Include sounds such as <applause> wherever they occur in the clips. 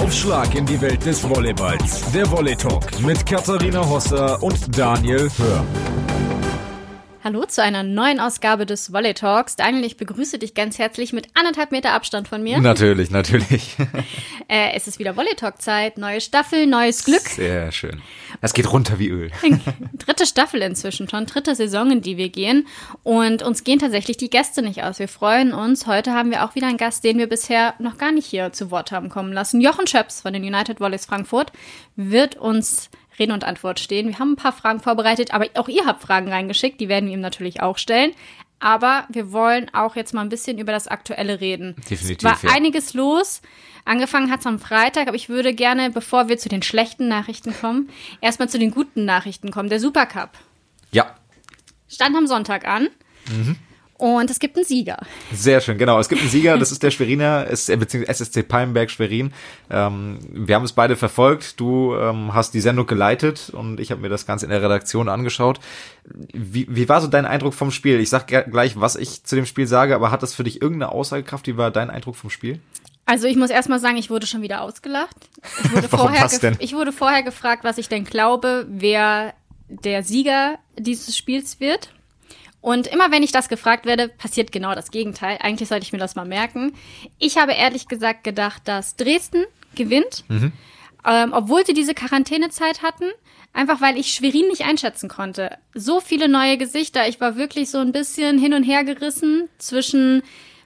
Aufschlag in die Welt des Volleyballs. Der Volley Talk mit Katharina Hosser und Daniel Hör. Hallo zu einer neuen Ausgabe des Volley Talks. Daniel, ich begrüße dich ganz herzlich mit anderthalb Meter Abstand von mir. Natürlich, natürlich. äh, es ist wieder Volley Talk Zeit, neue Staffel, neues Glück. Sehr schön. Das geht runter wie Öl. dritte Staffel inzwischen schon, dritte Saison, in die wir gehen. Und uns gehen tatsächlich die Gäste nicht aus. Wir freuen uns. Heute haben wir auch wieder einen Gast, den wir bisher noch gar nicht hier zu Wort haben kommen lassen. Jochen Schöps von den United Volleys Frankfurt wird uns Rede und Antwort stehen. Wir haben ein paar Fragen vorbereitet, aber auch ihr habt Fragen reingeschickt, die werden wir ihm natürlich auch stellen. Aber wir wollen auch jetzt mal ein bisschen über das Aktuelle reden. Definitiv. Es war ja. einiges los. Angefangen hat es am Freitag, aber ich würde gerne, bevor wir zu den schlechten Nachrichten kommen, erstmal zu den guten Nachrichten kommen. Der Supercup. Ja. Stand am Sonntag an. Mhm. Und es gibt einen Sieger. Sehr schön, genau. Es gibt einen Sieger, das ist der Schweriner, beziehungsweise SSC Palmenberg Schwerin. Ähm, wir haben es beide verfolgt. Du ähm, hast die Sendung geleitet und ich habe mir das Ganze in der Redaktion angeschaut. Wie, wie war so dein Eindruck vom Spiel? Ich sag gleich, was ich zu dem Spiel sage, aber hat das für dich irgendeine Aussagekraft? Wie war dein Eindruck vom Spiel? Also ich muss erstmal sagen, ich wurde schon wieder ausgelacht. Ich <laughs> wurde, vorher denn? ich wurde vorher gefragt, was ich denn glaube, wer der Sieger dieses Spiels wird. Und immer wenn ich das gefragt werde, passiert genau das Gegenteil. Eigentlich sollte ich mir das mal merken. Ich habe ehrlich gesagt gedacht, dass Dresden gewinnt, mhm. ähm, obwohl sie diese Quarantänezeit hatten. Einfach weil ich Schwerin nicht einschätzen konnte. So viele neue Gesichter. Ich war wirklich so ein bisschen hin und her gerissen zwischen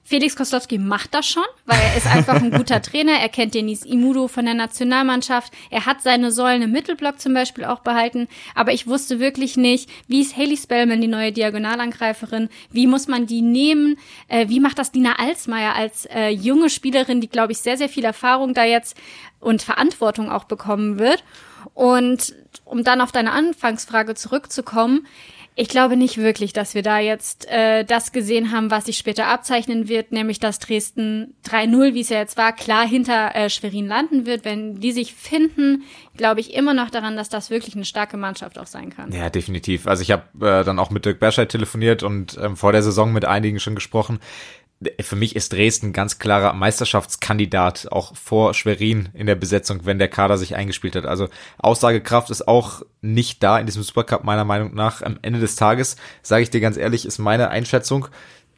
Felix Koslowski macht das schon, weil er ist einfach ein guter <laughs> Trainer. Er kennt Denis Imudo von der Nationalmannschaft. Er hat seine Säulen im Mittelblock zum Beispiel auch behalten. Aber ich wusste wirklich nicht, wie ist Haley Spellman, die neue Diagonalangreiferin? Wie muss man die nehmen? Äh, wie macht das Dina Alsmeier als äh, junge Spielerin, die, glaube ich, sehr, sehr viel Erfahrung da jetzt und Verantwortung auch bekommen wird? Und um dann auf deine Anfangsfrage zurückzukommen, ich glaube nicht wirklich, dass wir da jetzt äh, das gesehen haben, was sich später abzeichnen wird, nämlich dass Dresden 3-0, wie es ja jetzt war, klar hinter äh, Schwerin landen wird. Wenn die sich finden, glaube ich immer noch daran, dass das wirklich eine starke Mannschaft auch sein kann. Ja, definitiv. Also ich habe äh, dann auch mit Dirk Berscheid telefoniert und ähm, vor der Saison mit einigen schon gesprochen für mich ist Dresden ganz klarer Meisterschaftskandidat, auch vor Schwerin in der Besetzung, wenn der Kader sich eingespielt hat. Also Aussagekraft ist auch nicht da in diesem Supercup meiner Meinung nach. Am Ende des Tages, sage ich dir ganz ehrlich, ist meine Einschätzung.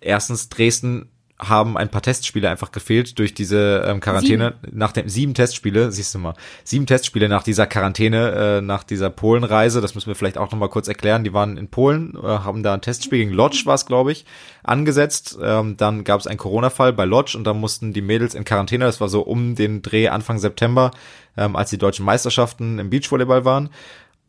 Erstens, Dresden haben ein paar Testspiele einfach gefehlt durch diese ähm, Quarantäne. Sieben. Nach dem sieben Testspiele, siehst du mal, sieben Testspiele nach dieser Quarantäne, äh, nach dieser Polenreise. Das müssen wir vielleicht auch noch mal kurz erklären. Die waren in Polen, äh, haben da ein Testspiel gegen Lodz, war es glaube ich, angesetzt. Ähm, dann gab es einen Corona-Fall bei Lodz und dann mussten die Mädels in Quarantäne. Das war so um den Dreh Anfang September, ähm, als die deutschen Meisterschaften im Beachvolleyball waren.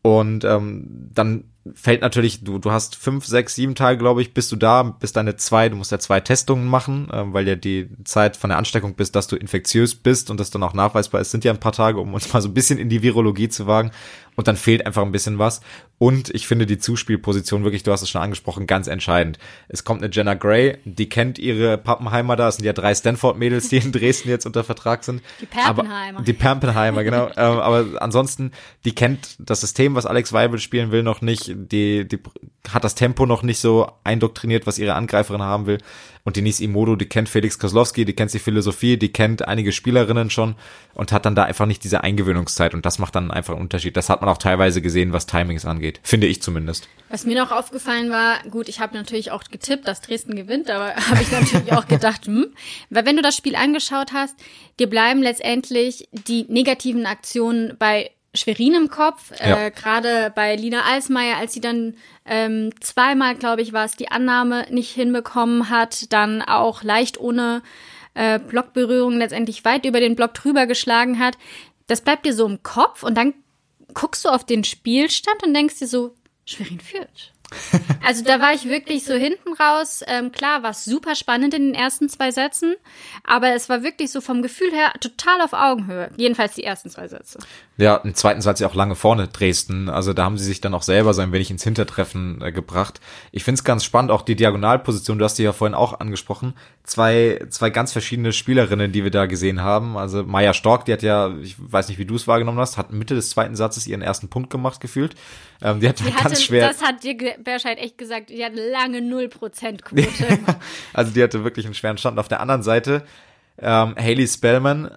Und ähm, dann fällt natürlich, du, du hast fünf, sechs, sieben Tage, glaube ich, bist du da, bist deine zwei, du musst ja zwei Testungen machen, äh, weil ja die Zeit von der Ansteckung bist, dass du infektiös bist und das dann auch nachweisbar ist, sind ja ein paar Tage, um uns mal so ein bisschen in die Virologie zu wagen und dann fehlt einfach ein bisschen was. Und ich finde die Zuspielposition wirklich, du hast es schon angesprochen, ganz entscheidend. Es kommt eine Jenna Gray, die kennt ihre Pappenheimer da, es sind ja drei Stanford-Mädels, die in Dresden jetzt unter Vertrag sind. Die Perpenheimer. Aber, die Perpenheimer, genau. <laughs> ähm, aber ansonsten, die kennt das System, was Alex Weibel spielen will, noch nicht. Die, die hat das Tempo noch nicht so eindoktriniert, was ihre Angreiferin haben will. Und Denise Imodo, die kennt Felix Koslowski, die kennt die Philosophie, die kennt einige Spielerinnen schon und hat dann da einfach nicht diese Eingewöhnungszeit. Und das macht dann einfach einen Unterschied. Das hat man auch teilweise gesehen, was Timings angeht. Finde ich zumindest. Was mir noch aufgefallen war, gut, ich habe natürlich auch getippt, dass Dresden gewinnt, aber <laughs> habe ich natürlich auch gedacht, hm, weil wenn du das Spiel angeschaut hast, dir bleiben letztendlich die negativen Aktionen bei Schwerin im Kopf, ja. äh, gerade bei Lina Alsmeier, als sie dann ähm, zweimal, glaube ich, war es, die Annahme nicht hinbekommen hat, dann auch leicht ohne äh, Blockberührung letztendlich weit über den Block drüber geschlagen hat. Das bleibt dir so im Kopf und dann guckst du auf den Spielstand und denkst dir so, Schwerin führt. Also da war ich wirklich so hinten raus. Ähm, klar, war es super spannend in den ersten zwei Sätzen, aber es war wirklich so vom Gefühl her total auf Augenhöhe. Jedenfalls die ersten zwei Sätze. Ja, im zweiten Satz ja auch lange vorne Dresden. Also da haben sie sich dann auch selber so ein wenig ins Hintertreffen äh, gebracht. Ich finde es ganz spannend, auch die Diagonalposition, du hast die ja vorhin auch angesprochen. Zwei, zwei ganz verschiedene Spielerinnen, die wir da gesehen haben. Also Maya Stork, die hat ja, ich weiß nicht, wie du es wahrgenommen hast, hat Mitte des zweiten Satzes ihren ersten Punkt gemacht gefühlt. Ähm, die hat die <laughs> ganz hatte, schwer. Das hat dir Berscheid echt gesagt, die hat lange <laughs> 0% Quote. also die hatte wirklich einen schweren Stand. Auf der anderen Seite, ähm, Haley Spellman,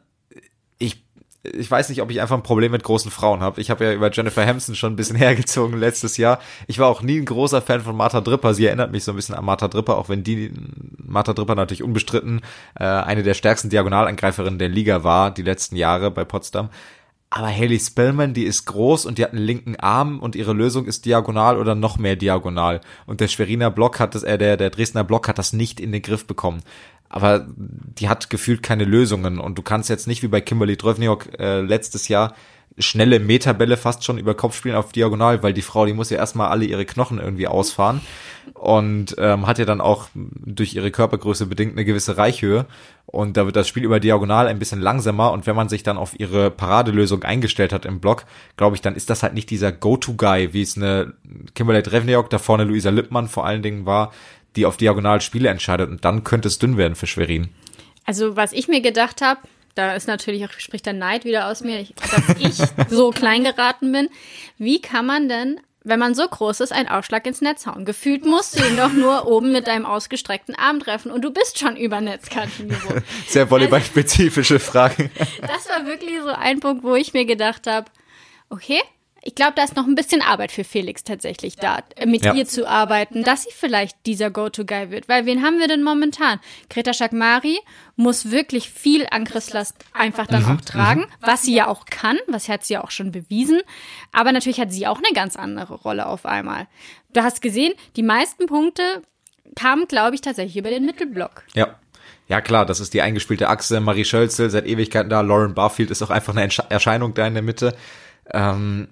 ich ich weiß nicht, ob ich einfach ein Problem mit großen Frauen habe. Ich habe ja über Jennifer Hampson schon ein bisschen <laughs> hergezogen letztes Jahr. Ich war auch nie ein großer Fan von Martha Dripper. Sie erinnert mich so ein bisschen an Martha Dripper, auch wenn die Martha Dripper natürlich unbestritten äh, eine der stärksten Diagonalangreiferinnen der Liga war die letzten Jahre bei Potsdam. Aber Haley Spellman, die ist groß und die hat einen linken Arm und ihre Lösung ist diagonal oder noch mehr diagonal. Und der Schweriner Block hat das, äh, der, der Dresdner Block hat das nicht in den Griff bekommen. Aber die hat gefühlt keine Lösungen und du kannst jetzt nicht wie bei Kimberly Drövniok äh, letztes Jahr schnelle Meterbälle fast schon über Kopf spielen auf Diagonal, weil die Frau, die muss ja erstmal alle ihre Knochen irgendwie ausfahren und ähm, hat ja dann auch durch ihre Körpergröße bedingt eine gewisse Reichhöhe und da wird das Spiel über Diagonal ein bisschen langsamer und wenn man sich dann auf ihre Paradelösung eingestellt hat im Block, glaube ich, dann ist das halt nicht dieser Go-To-Guy, wie es eine Kimberly Drevniok, da vorne Luisa Lippmann vor allen Dingen war, die auf Diagonal Spiele entscheidet und dann könnte es dünn werden für Schwerin. Also was ich mir gedacht habe, da ist natürlich auch, spricht der Neid wieder aus mir, dass ich so <laughs> klein geraten bin. Wie kann man denn, wenn man so groß ist, einen Aufschlag ins Netz hauen? Gefühlt musst du ihn doch nur <laughs> oben mit deinem ausgestreckten Arm treffen und du bist schon über Netzkantenniveau. <laughs> Sehr volleyballspezifische Frage. Das war wirklich so ein Punkt, wo ich mir gedacht habe, okay, ich glaube, da ist noch ein bisschen Arbeit für Felix tatsächlich da, äh, mit ja. ihr zu arbeiten, dass sie vielleicht dieser Go-To-Guy wird. Weil wen haben wir denn momentan? Greta Schakmari muss wirklich viel Angriffslast einfach dann mhm, auch tragen, mhm. was sie ja auch kann, was hat sie ja auch schon bewiesen. Aber natürlich hat sie auch eine ganz andere Rolle auf einmal. Du hast gesehen, die meisten Punkte kamen, glaube ich, tatsächlich über den Mittelblock. Ja. Ja klar, das ist die eingespielte Achse. Marie Schölzel seit Ewigkeiten da. Lauren Barfield ist auch einfach eine Erscheinung da in der Mitte. Ähm,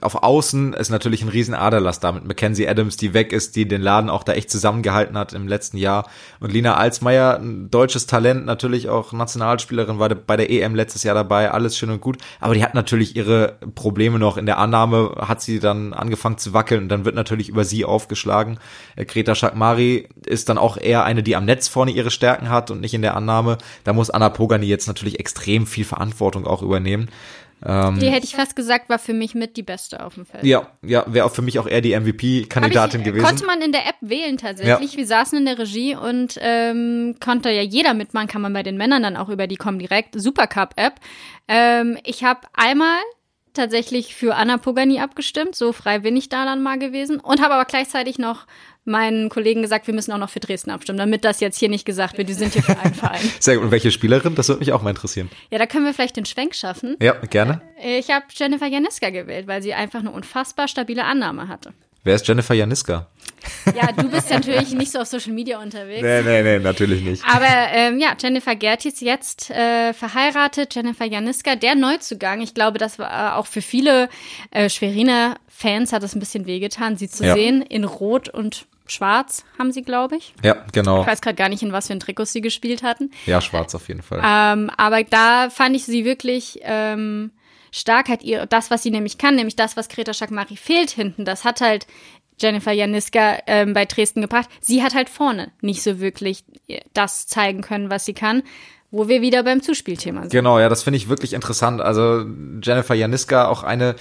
auf Außen ist natürlich ein riesen Aderlass da mit Mackenzie Adams, die weg ist, die den Laden auch da echt zusammengehalten hat im letzten Jahr. Und Lina Alsmeier, ein deutsches Talent, natürlich auch Nationalspielerin, war bei der EM letztes Jahr dabei, alles schön und gut. Aber die hat natürlich ihre Probleme noch. In der Annahme hat sie dann angefangen zu wackeln und dann wird natürlich über sie aufgeschlagen. Äh, Greta Schakmari ist dann auch eher eine, die am Netz vorne ihre Stärken hat und nicht in der Annahme. Da muss Anna Pogani jetzt natürlich extrem viel Verantwortung auch übernehmen. Ähm, die hätte ich fast gesagt, war für mich mit die beste auf dem Feld. Ja, ja, wäre auch für mich auch eher die MVP-Kandidatin gewesen. Konnte man in der App wählen tatsächlich. Ja. Wir saßen in der Regie und ähm, konnte ja jeder mitmachen, kann man bei den Männern dann auch über die Comdirect Supercup-App. Ähm, ich habe einmal tatsächlich für Anna Pogani abgestimmt, so frei bin ich da dann mal gewesen und habe aber gleichzeitig noch meinen Kollegen gesagt, wir müssen auch noch für Dresden abstimmen, damit das jetzt hier nicht gesagt wird, wir sind hier für einen Verein. <laughs> Sehr gut. Und welche Spielerin? Das würde mich auch mal interessieren. Ja, da können wir vielleicht den Schwenk schaffen. Ja, gerne. Äh, ich habe Jennifer Janiska gewählt, weil sie einfach eine unfassbar stabile Annahme hatte. Wer ist Jennifer Janiska? Ja, du bist natürlich nicht so auf Social Media unterwegs. Nee, nee, nee, natürlich nicht. Aber ähm, ja, Jennifer Gertis jetzt äh, verheiratet, Jennifer Janiska, der Neuzugang. Ich glaube, das war auch für viele äh, Schweriner Fans hat es ein bisschen wehgetan, sie zu ja. sehen in Rot und Schwarz haben sie, glaube ich. Ja, genau. Ich weiß gerade gar nicht, in was für ein Trikots sie gespielt hatten. Ja, schwarz auf jeden Fall. Ähm, aber da fand ich sie wirklich ähm, stark. Hat ihr das, was sie nämlich kann, nämlich das, was Greta Schakmari fehlt hinten, das hat halt Jennifer Janiska ähm, bei Dresden gebracht. Sie hat halt vorne nicht so wirklich das zeigen können, was sie kann. Wo wir wieder beim Zuspielthema sind. Genau, ja, das finde ich wirklich interessant. Also Jennifer Janiska auch eine,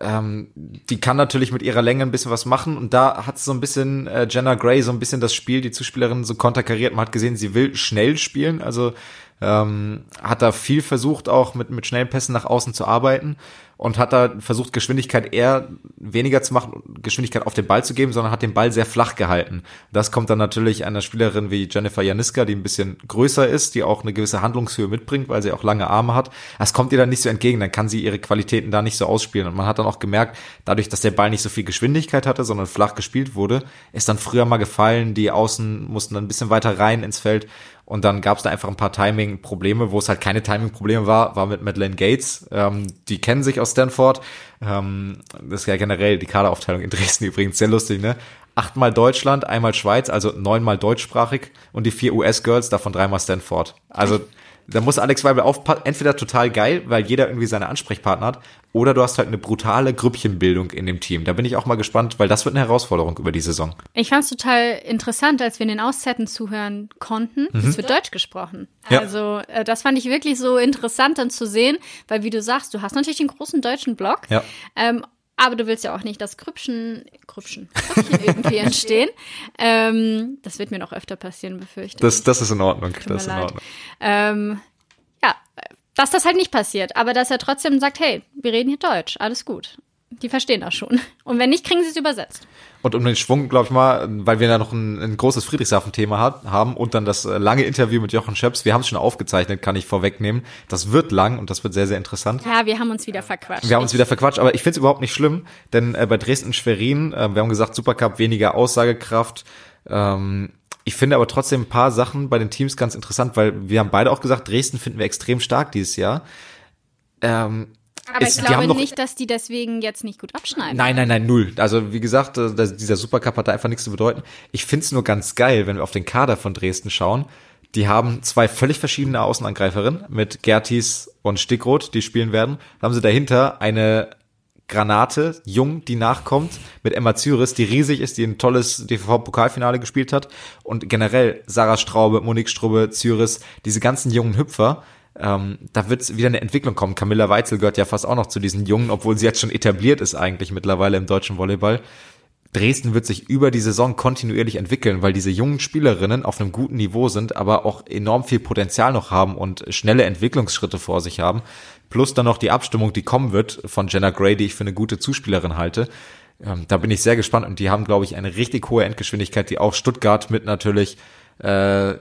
ähm, die kann natürlich mit ihrer Länge ein bisschen was machen und da hat so ein bisschen äh, Jenna Gray so ein bisschen das Spiel, die Zuspielerin so konterkariert. Man hat gesehen, sie will schnell spielen, also ähm, hat da viel versucht, auch mit, mit schnellen Pässen nach außen zu arbeiten und hat da versucht, Geschwindigkeit eher weniger zu machen, Geschwindigkeit auf den Ball zu geben, sondern hat den Ball sehr flach gehalten. Das kommt dann natürlich einer Spielerin wie Jennifer Janiska, die ein bisschen größer ist, die auch eine gewisse Handlungshöhe mitbringt, weil sie auch lange Arme hat. Das kommt ihr dann nicht so entgegen, dann kann sie ihre Qualitäten da nicht so ausspielen. Und man hat dann auch gemerkt, dadurch, dass der Ball nicht so viel Geschwindigkeit hatte, sondern flach gespielt wurde, ist dann früher mal gefallen, die Außen mussten dann ein bisschen weiter rein ins Feld und dann gab es da einfach ein paar Timing-Probleme, wo es halt keine Timing-Probleme war, war mit Madeleine Gates. Ähm, die kennen sich aus Stanford. Ähm, das ist ja generell die Kaderaufteilung in Dresden <laughs> übrigens sehr lustig, ne? Achtmal Deutschland, einmal Schweiz, also neunmal deutschsprachig und die vier US-Girls, davon dreimal Stanford. Also da muss Alex Weibel aufpassen, entweder total geil, weil jeder irgendwie seine Ansprechpartner hat, oder du hast halt eine brutale Grüppchenbildung in dem Team. Da bin ich auch mal gespannt, weil das wird eine Herausforderung über die Saison. Ich fand es total interessant, als wir in den Auszeiten zuhören konnten. Mhm. Es wird Deutsch gesprochen. Ja. Also äh, das fand ich wirklich so interessant dann zu sehen, weil wie du sagst, du hast natürlich den großen deutschen Block. Ja. Ähm, aber du willst ja auch nicht, dass Krüppchen, Krüppchen, Krüppchen irgendwie <laughs> entstehen. Ähm, das wird mir noch öfter passieren, befürchte das, ich. Das ist in Ordnung. das ist in Ordnung. Ähm, ja, dass das halt nicht passiert, aber dass er trotzdem sagt, hey, wir reden hier Deutsch, alles gut. Die verstehen das schon. Und wenn nicht, kriegen sie es übersetzt. Und um den Schwung, glaube ich mal, weil wir da noch ein, ein großes Friedrichshafen-Thema haben und dann das äh, lange Interview mit Jochen Schöps, wir haben es schon aufgezeichnet, kann ich vorwegnehmen. Das wird lang und das wird sehr, sehr interessant. Ja, wir haben uns wieder verquatscht. Wir haben uns wieder verquatscht, aber ich finde es überhaupt nicht schlimm, denn äh, bei Dresden-Schwerin, äh, wir haben gesagt, Supercup weniger Aussagekraft. Ähm, ich finde aber trotzdem ein paar Sachen bei den Teams ganz interessant, weil wir haben beide auch gesagt, Dresden finden wir extrem stark dieses Jahr. Ähm, aber ist, ich glaube noch, nicht, dass die deswegen jetzt nicht gut abschneiden. Nein, nein, nein, null. Also wie gesagt, äh, dieser Supercup hat da einfach nichts zu bedeuten. Ich find's nur ganz geil, wenn wir auf den Kader von Dresden schauen. Die haben zwei völlig verschiedene Außenangreiferinnen mit Gertis und Stickroth, die spielen werden. Dann haben sie dahinter eine Granate, jung, die nachkommt, mit Emma Zyris, die riesig ist, die ein tolles DVV-Pokalfinale gespielt hat. Und generell Sarah Straube, Monique Strube, Zyris, diese ganzen jungen Hüpfer, ähm, da wird wieder eine Entwicklung kommen. Camilla Weitzel gehört ja fast auch noch zu diesen Jungen, obwohl sie jetzt schon etabliert ist eigentlich mittlerweile im deutschen Volleyball. Dresden wird sich über die Saison kontinuierlich entwickeln, weil diese jungen Spielerinnen auf einem guten Niveau sind, aber auch enorm viel Potenzial noch haben und schnelle Entwicklungsschritte vor sich haben. Plus dann noch die Abstimmung, die kommen wird von Jenna Gray, die ich für eine gute Zuspielerin halte. Ähm, da bin ich sehr gespannt und die haben, glaube ich, eine richtig hohe Endgeschwindigkeit, die auch Stuttgart mit natürlich äh,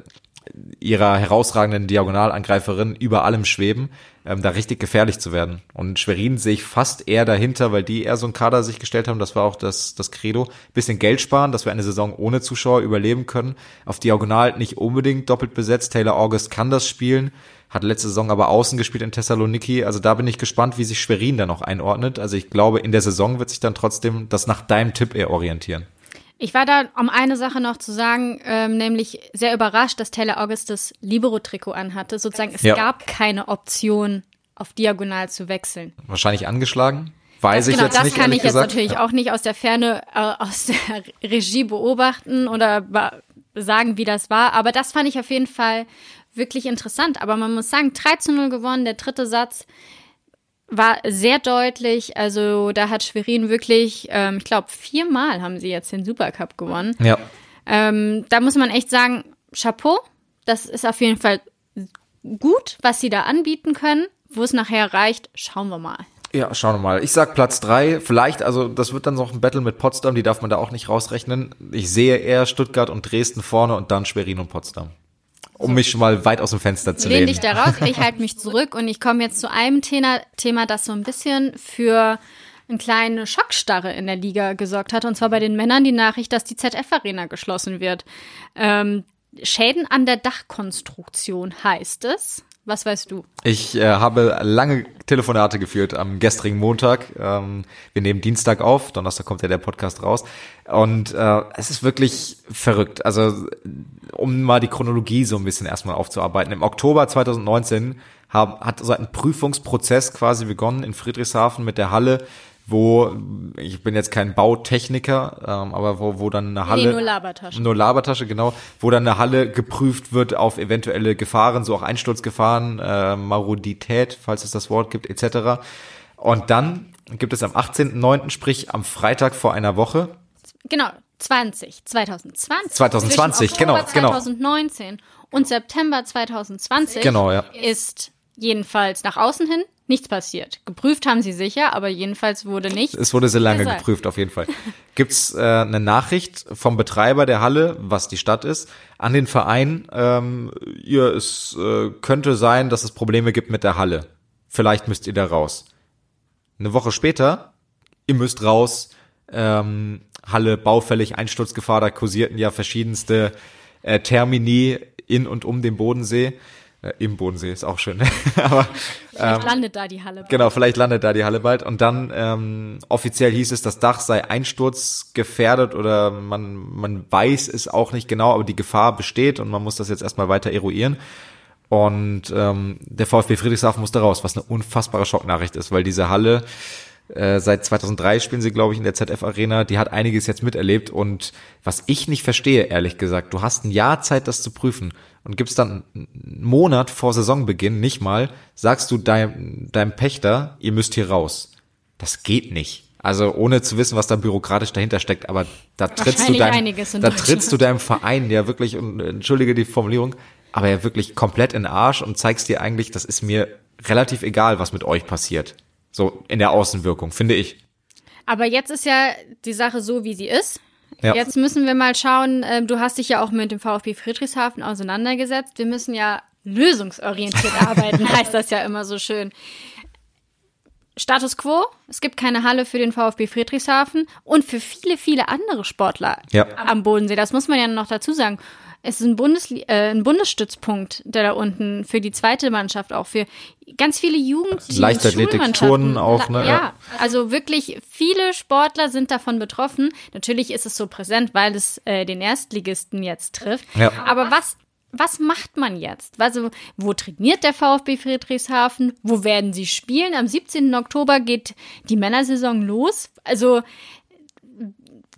ihrer herausragenden Diagonalangreiferin über allem schweben, ähm, da richtig gefährlich zu werden. Und Schwerin sehe ich fast eher dahinter, weil die eher so ein Kader sich gestellt haben, das war auch das, das Credo. Bisschen Geld sparen, dass wir eine Saison ohne Zuschauer überleben können. Auf Diagonal nicht unbedingt doppelt besetzt. Taylor August kann das spielen, hat letzte Saison aber außen gespielt in Thessaloniki. Also da bin ich gespannt, wie sich Schwerin da noch einordnet. Also ich glaube, in der Saison wird sich dann trotzdem das nach deinem Tipp eher orientieren. Ich war da, um eine Sache noch zu sagen, ähm, nämlich sehr überrascht, dass Taylor August das Libero-Trikot anhatte. Sozusagen, es ja. gab keine Option, auf diagonal zu wechseln. Wahrscheinlich angeschlagen? Weiß das, ich genau, jetzt das nicht. Das kann ich gesagt. jetzt natürlich auch nicht aus der Ferne, äh, aus der <laughs> Regie beobachten oder sagen, wie das war. Aber das fand ich auf jeden Fall wirklich interessant. Aber man muss sagen, 3 zu 0 gewonnen, der dritte Satz war sehr deutlich. Also da hat Schwerin wirklich, ähm, ich glaube, viermal haben sie jetzt den Supercup gewonnen. Ja. Ähm, da muss man echt sagen, Chapeau. Das ist auf jeden Fall gut, was sie da anbieten können. Wo es nachher reicht, schauen wir mal. Ja, schauen wir mal. Ich sag Platz drei. Vielleicht, also das wird dann noch ein Battle mit Potsdam, die darf man da auch nicht rausrechnen. Ich sehe eher Stuttgart und Dresden vorne und dann Schwerin und Potsdam um mich schon mal weit aus dem Fenster zu lehnen. Lehn dich da raus, ich halte mich zurück und ich komme jetzt zu einem Thema, Thema, das so ein bisschen für eine kleine Schockstarre in der Liga gesorgt hat. Und zwar bei den Männern die Nachricht, dass die ZF-Arena geschlossen wird. Ähm, Schäden an der Dachkonstruktion heißt es. Was weißt du? Ich äh, habe lange Telefonate geführt am gestrigen Montag. Ähm, wir nehmen Dienstag auf, Donnerstag kommt ja der Podcast raus. Und äh, es ist wirklich verrückt. Also um mal die Chronologie so ein bisschen erstmal aufzuarbeiten. Im Oktober 2019 haben, hat so ein Prüfungsprozess quasi begonnen in Friedrichshafen mit der Halle wo, ich bin jetzt kein Bautechniker, ähm, aber wo, wo dann eine Halle. Nee, nur Labertasche. Nur Labertasche, genau. Wo dann eine Halle geprüft wird auf eventuelle Gefahren, so auch Einsturzgefahren, äh, Marodität, falls es das Wort gibt, etc. Und dann gibt es am 18.09., sprich am Freitag vor einer Woche. Genau, 20, 2020. 2020, genau, genau. 2019 und September 2020 genau, ja. ist jedenfalls nach außen hin nichts passiert. Geprüft haben sie sicher, aber jedenfalls wurde nicht. Es wurde sehr lange gesagt. geprüft, auf jeden Fall. Gibt's äh, eine Nachricht vom Betreiber der Halle, was die Stadt ist, an den Verein, ähm, ihr, es äh, könnte sein, dass es Probleme gibt mit der Halle. Vielleicht müsst ihr da raus. Eine Woche später, ihr müsst raus, ähm, Halle baufällig, Einsturzgefahr, da kursierten ja verschiedenste äh, Termini in und um den Bodensee. Äh, Im Bodensee ist auch schön. <laughs> Aber, vielleicht ähm, landet da die Halle bald. Genau, vielleicht landet da die Halle bald. Und dann ähm, offiziell hieß es, das Dach sei einsturzgefährdet oder man, man weiß es auch nicht genau, aber die Gefahr besteht und man muss das jetzt erstmal weiter eruieren. Und ähm, der VfB Friedrichshafen musste raus, was eine unfassbare Schocknachricht ist, weil diese Halle äh, seit 2003 spielen sie, glaube ich, in der ZF Arena. Die hat einiges jetzt miterlebt. Und was ich nicht verstehe, ehrlich gesagt, du hast ein Jahr Zeit, das zu prüfen und gibst dann einen Monat vor Saisonbeginn, nicht mal, sagst du deinem, deinem Pächter, ihr müsst hier raus. Das geht nicht. Also ohne zu wissen, was da bürokratisch dahinter steckt, aber da trittst du deinem, da trittst du deinem Verein ja wirklich, und entschuldige die Formulierung, aber ja wirklich komplett in den Arsch und zeigst dir eigentlich, das ist mir relativ egal, was mit euch passiert. So in der Außenwirkung, finde ich. Aber jetzt ist ja die Sache so, wie sie ist. Ja. Jetzt müssen wir mal schauen, äh, du hast dich ja auch mit dem VfB Friedrichshafen auseinandergesetzt. Wir müssen ja lösungsorientiert <laughs> arbeiten, heißt das ja immer so schön. Status quo, es gibt keine Halle für den VfB Friedrichshafen und für viele, viele andere Sportler ja. am Bodensee. Das muss man ja noch dazu sagen. Es ist ein, Bundes äh, ein Bundesstützpunkt, der da unten für die zweite Mannschaft auch für ganz viele Jugend Leichtathletik, Turnen auch, ne? Ja, also wirklich viele Sportler sind davon betroffen. Natürlich ist es so präsent, weil es äh, den Erstligisten jetzt trifft. Ja. Aber was was macht man jetzt? Also, wo trainiert der VfB Friedrichshafen? Wo werden sie spielen? Am 17. Oktober geht die Männersaison los. Also,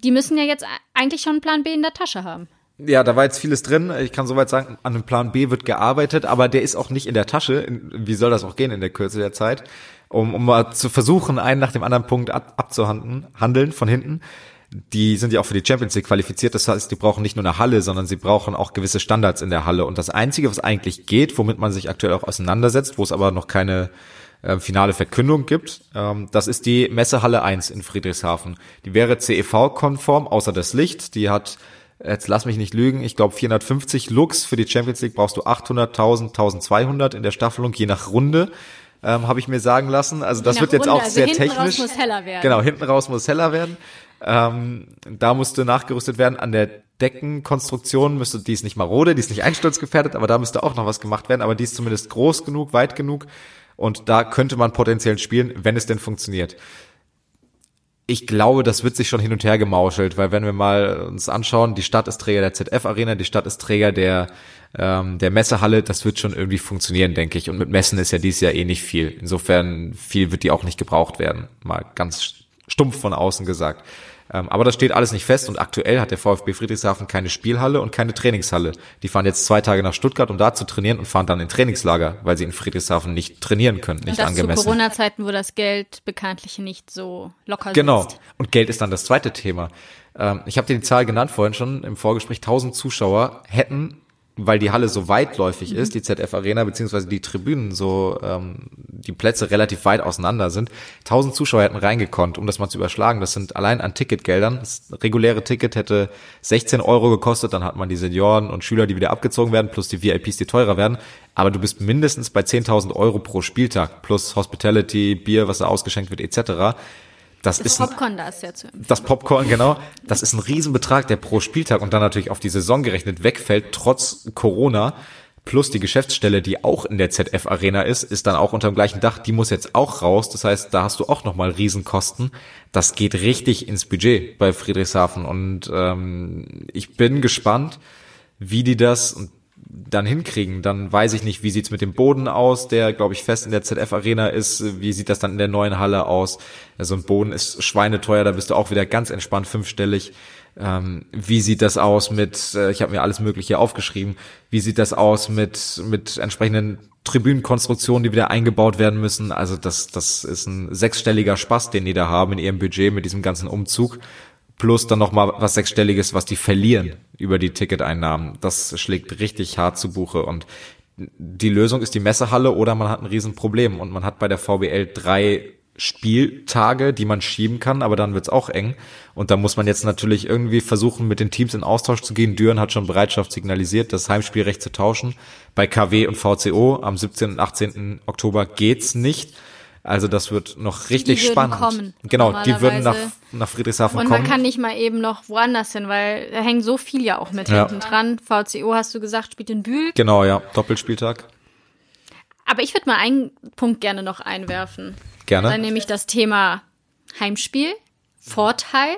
die müssen ja jetzt eigentlich schon einen Plan B in der Tasche haben. Ja, da war jetzt vieles drin. Ich kann soweit sagen, an dem Plan B wird gearbeitet, aber der ist auch nicht in der Tasche. Wie soll das auch gehen in der Kürze der Zeit? Um, um mal zu versuchen, einen nach dem anderen Punkt ab, abzuhandeln, handeln von hinten. Die sind ja auch für die Champions League qualifiziert. Das heißt, die brauchen nicht nur eine Halle, sondern sie brauchen auch gewisse Standards in der Halle. Und das Einzige, was eigentlich geht, womit man sich aktuell auch auseinandersetzt, wo es aber noch keine äh, finale Verkündung gibt. Ähm, das ist die Messehalle 1 in Friedrichshafen. Die wäre CEV-konform, außer das Licht. Die hat jetzt lass mich nicht lügen, ich glaube 450 Lux. Für die Champions League brauchst du 800, 1000, 1200 in der Staffelung, je nach Runde. Ähm, habe ich mir sagen lassen. Also das wird jetzt Runde, auch also sehr hinten technisch. Raus muss heller werden. Genau, hinten raus muss heller werden. Ähm, da musste nachgerüstet werden. An der Deckenkonstruktion müsste, die ist nicht marode, die ist nicht einsturzgefährdet, aber da müsste auch noch was gemacht werden. Aber die ist zumindest groß genug, weit genug. Und da könnte man potenziell spielen, wenn es denn funktioniert ich glaube, das wird sich schon hin und her gemauschelt, weil wenn wir mal uns anschauen, die Stadt ist Träger der ZF-Arena, die Stadt ist Träger der, ähm, der Messehalle, das wird schon irgendwie funktionieren, denke ich. Und mit Messen ist ja dieses Jahr eh nicht viel. Insofern viel wird die auch nicht gebraucht werden. Mal ganz stumpf von außen gesagt. Ähm, aber das steht alles nicht fest und aktuell hat der VfB Friedrichshafen keine Spielhalle und keine Trainingshalle. Die fahren jetzt zwei Tage nach Stuttgart, um da zu trainieren und fahren dann in Trainingslager, weil sie in Friedrichshafen nicht trainieren können, nicht und das angemessen. Zu Corona-Zeiten, wo das Geld bekanntlich nicht so locker genau. sitzt. Genau. Und Geld ist dann das zweite Thema. Ähm, ich habe dir die Zahl genannt vorhin schon im Vorgespräch. 1000 Zuschauer hätten weil die Halle so weitläufig ist, die ZF Arena, beziehungsweise die Tribünen so, ähm, die Plätze relativ weit auseinander sind. 1000 Zuschauer hätten reingekonnt, um das mal zu überschlagen. Das sind allein an Ticketgeldern. Das reguläre Ticket hätte 16 Euro gekostet, dann hat man die Senioren und Schüler, die wieder abgezogen werden, plus die VIPs, die teurer werden. Aber du bist mindestens bei 10.000 Euro pro Spieltag, plus Hospitality, Bier, was da ausgeschenkt wird, etc. Das, das ist Popcorn, ein, da ist ja zu empfehlen. Das Popcorn, genau. Das ist ein Riesenbetrag, der pro Spieltag und dann natürlich auf die Saison gerechnet wegfällt, trotz Corona. Plus die Geschäftsstelle, die auch in der ZF Arena ist, ist dann auch unter dem gleichen Dach. Die muss jetzt auch raus. Das heißt, da hast du auch nochmal Riesenkosten. Das geht richtig ins Budget bei Friedrichshafen. Und ähm, ich bin gespannt, wie die das, und dann hinkriegen. Dann weiß ich nicht, wie sieht's mit dem Boden aus, der, glaube ich, fest in der ZF-Arena ist. Wie sieht das dann in der neuen Halle aus? Also ein Boden ist schweineteuer, da bist du auch wieder ganz entspannt fünfstellig. Ähm, wie sieht das aus mit, äh, ich habe mir alles Mögliche aufgeschrieben, wie sieht das aus mit, mit entsprechenden Tribünenkonstruktionen, die wieder eingebaut werden müssen? Also das, das ist ein sechsstelliger Spaß, den die da haben in ihrem Budget mit diesem ganzen Umzug plus dann noch mal was sechsstelliges, was die verlieren über die Ticketeinnahmen. Das schlägt richtig hart zu Buche und die Lösung ist die Messehalle oder man hat ein Riesenproblem und man hat bei der VBL drei Spieltage, die man schieben kann, aber dann wird's auch eng. Und da muss man jetzt natürlich irgendwie versuchen, mit den Teams in Austausch zu gehen. Düren hat schon Bereitschaft signalisiert, das Heimspielrecht zu tauschen. Bei KW und VCO am 17. und 18. Oktober geht's nicht. Also das wird noch richtig die spannend. Kommen, genau, die würden nach, nach Friedrichshafen und kommen. Und man kann nicht mal eben noch woanders hin, weil da hängt so viel ja auch mit ja. hinten dran. VCO hast du gesagt, spielt in Bühl. Genau, ja, Doppelspieltag. Aber ich würde mal einen Punkt gerne noch einwerfen. Gerne. Dann nämlich das Thema Heimspiel, Vorteil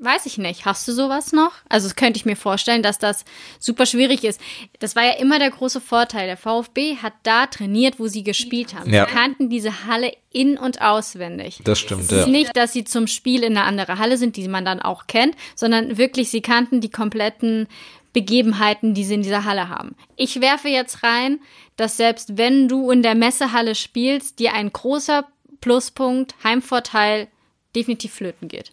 Weiß ich nicht. Hast du sowas noch? Also das könnte ich mir vorstellen, dass das super schwierig ist. Das war ja immer der große Vorteil. Der VfB hat da trainiert, wo sie gespielt haben. Ja. Sie kannten diese Halle in- und auswendig. Das stimmt. Es ist ja. nicht, dass sie zum Spiel in eine andere Halle sind, die man dann auch kennt, sondern wirklich, sie kannten die kompletten Begebenheiten, die sie in dieser Halle haben. Ich werfe jetzt rein, dass selbst wenn du in der Messehalle spielst, dir ein großer Pluspunkt, Heimvorteil definitiv flöten geht.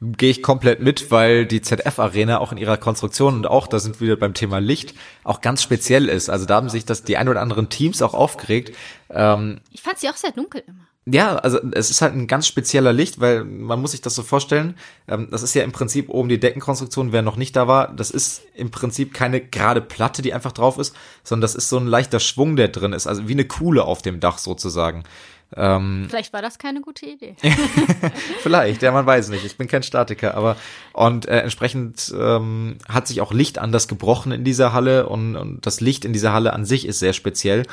Gehe ich komplett mit, weil die ZF-Arena auch in ihrer Konstruktion und auch, da sind wir wieder beim Thema Licht, auch ganz speziell ist. Also da haben sich das die ein oder anderen Teams auch aufgeregt. Ähm, ich fand sie auch sehr dunkel immer. Ja, also es ist halt ein ganz spezieller Licht, weil man muss sich das so vorstellen. Ähm, das ist ja im Prinzip oben die Deckenkonstruktion, wer noch nicht da war. Das ist im Prinzip keine gerade Platte, die einfach drauf ist, sondern das ist so ein leichter Schwung, der drin ist. Also wie eine Kuhle auf dem Dach sozusagen. Ähm, Vielleicht war das keine gute Idee. <laughs> Vielleicht, ja, man weiß nicht. Ich bin kein Statiker, aber und äh, entsprechend ähm, hat sich auch Licht anders gebrochen in dieser Halle und, und das Licht in dieser Halle an sich ist sehr speziell.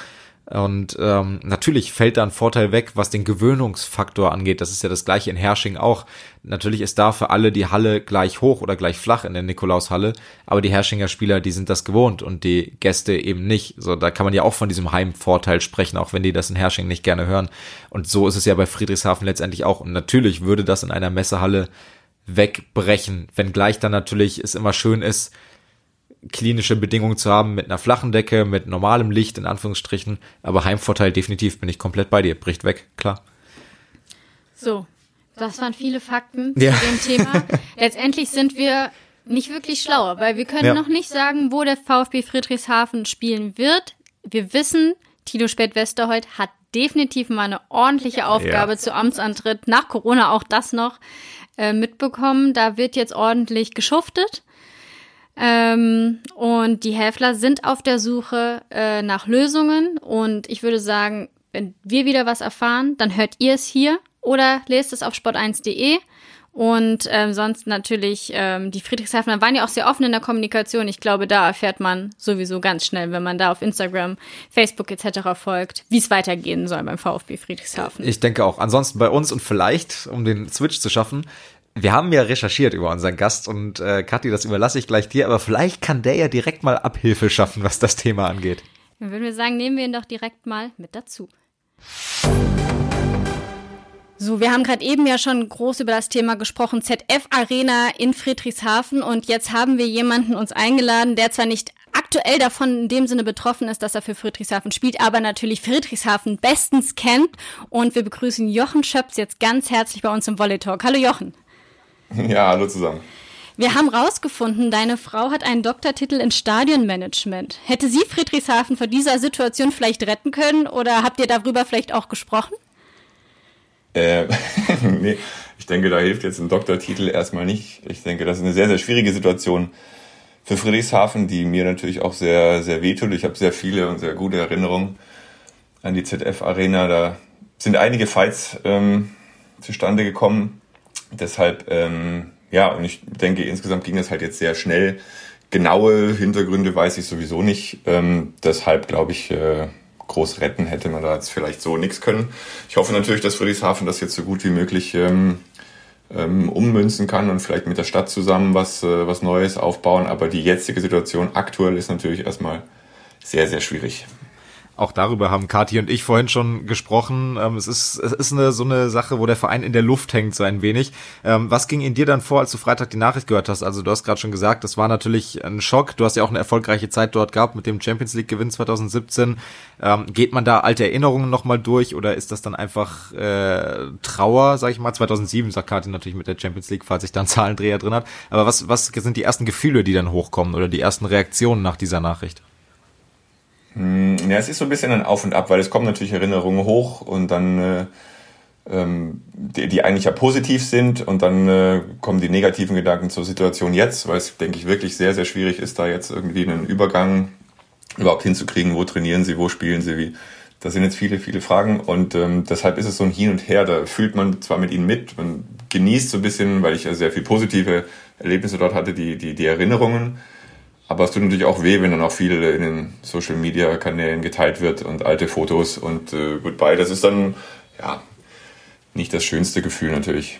Und ähm, natürlich fällt da ein Vorteil weg, was den Gewöhnungsfaktor angeht. Das ist ja das gleiche in Hersching auch. Natürlich ist da für alle die Halle gleich hoch oder gleich flach in der Nikolaushalle, aber die Herschinger Spieler, die sind das gewohnt und die Gäste eben nicht. So, da kann man ja auch von diesem Heimvorteil sprechen, auch wenn die das in Hersching nicht gerne hören. Und so ist es ja bei Friedrichshafen letztendlich auch. Und natürlich würde das in einer Messehalle wegbrechen, wenngleich dann natürlich es immer schön ist, klinische Bedingungen zu haben mit einer flachen Decke, mit normalem Licht in Anführungsstrichen. Aber Heimvorteil definitiv bin ich komplett bei dir. Bricht weg, klar. So, das waren viele Fakten ja. zu dem Thema. <laughs> Letztendlich sind wir nicht wirklich schlauer, weil wir können ja. noch nicht sagen, wo der VfB Friedrichshafen spielen wird. Wir wissen, Tilo Spät-Westerholt hat definitiv mal eine ordentliche Aufgabe ja. zu Amtsantritt, nach Corona auch das noch äh, mitbekommen. Da wird jetzt ordentlich geschuftet. Ähm, und die Häfler sind auf der Suche äh, nach Lösungen. Und ich würde sagen, wenn wir wieder was erfahren, dann hört ihr es hier oder lest es auf sport1.de. Und ähm, sonst natürlich, ähm, die Friedrichshafener waren ja auch sehr offen in der Kommunikation. Ich glaube, da erfährt man sowieso ganz schnell, wenn man da auf Instagram, Facebook etc. folgt, wie es weitergehen soll beim VfB Friedrichshafen. Ich denke auch. Ansonsten bei uns und vielleicht, um den Switch zu schaffen, wir haben ja recherchiert über unseren Gast und äh, Kathi, das überlasse ich gleich dir, aber vielleicht kann der ja direkt mal Abhilfe schaffen, was das Thema angeht. Dann würden wir sagen, nehmen wir ihn doch direkt mal mit dazu. So, wir haben gerade eben ja schon groß über das Thema gesprochen, ZF Arena in Friedrichshafen und jetzt haben wir jemanden uns eingeladen, der zwar nicht aktuell davon in dem Sinne betroffen ist, dass er für Friedrichshafen spielt, aber natürlich Friedrichshafen bestens kennt und wir begrüßen Jochen Schöps jetzt ganz herzlich bei uns im Volley Talk. Hallo Jochen. <laughs> Ja, hallo zusammen. Wir haben rausgefunden, deine Frau hat einen Doktortitel in Stadionmanagement. Hätte sie Friedrichshafen vor dieser Situation vielleicht retten können oder habt ihr darüber vielleicht auch gesprochen? Äh, <laughs> nee, ich denke, da hilft jetzt ein Doktortitel erstmal nicht. Ich denke, das ist eine sehr, sehr schwierige Situation für Friedrichshafen, die mir natürlich auch sehr, sehr wehtut. Ich habe sehr viele und sehr gute Erinnerungen an die ZF-Arena. Da sind einige Fights ähm, zustande gekommen Deshalb, ähm, ja, und ich denke, insgesamt ging das halt jetzt sehr schnell. Genaue Hintergründe weiß ich sowieso nicht. Ähm, deshalb glaube ich, äh, groß retten hätte man da jetzt vielleicht so nichts können. Ich hoffe natürlich, dass Friedrichshafen das jetzt so gut wie möglich ähm, ähm, ummünzen kann und vielleicht mit der Stadt zusammen was, äh, was Neues aufbauen. Aber die jetzige Situation aktuell ist natürlich erstmal sehr, sehr schwierig. Auch darüber haben Kati und ich vorhin schon gesprochen. Ähm, es ist, es ist eine, so eine Sache, wo der Verein in der Luft hängt, so ein wenig. Ähm, was ging in dir dann vor, als du Freitag die Nachricht gehört hast? Also du hast gerade schon gesagt, das war natürlich ein Schock. Du hast ja auch eine erfolgreiche Zeit dort gehabt mit dem Champions League Gewinn 2017. Ähm, geht man da alte Erinnerungen nochmal durch oder ist das dann einfach äh, Trauer, sag ich mal? 2007 sagt Kati natürlich mit der Champions League, falls ich dann Zahlendreher drin hat. Aber was, was sind die ersten Gefühle, die dann hochkommen oder die ersten Reaktionen nach dieser Nachricht? Hm, ja, es ist so ein bisschen ein Auf und Ab, weil es kommen natürlich Erinnerungen hoch und dann, äh, ähm, die, die eigentlich ja positiv sind und dann äh, kommen die negativen Gedanken zur Situation jetzt, weil es, denke ich, wirklich sehr, sehr schwierig ist, da jetzt irgendwie einen Übergang überhaupt hinzukriegen, wo trainieren sie, wo spielen sie, wie. Das sind jetzt viele, viele Fragen und ähm, deshalb ist es so ein Hin und Her. Da fühlt man zwar mit ihnen mit, man genießt so ein bisschen, weil ich ja sehr viel positive Erlebnisse dort hatte, die, die, die Erinnerungen. Aber es tut natürlich auch weh, wenn dann auch viel in den Social Media Kanälen geteilt wird und alte Fotos und äh, Goodbye. Das ist dann, ja, nicht das schönste Gefühl natürlich.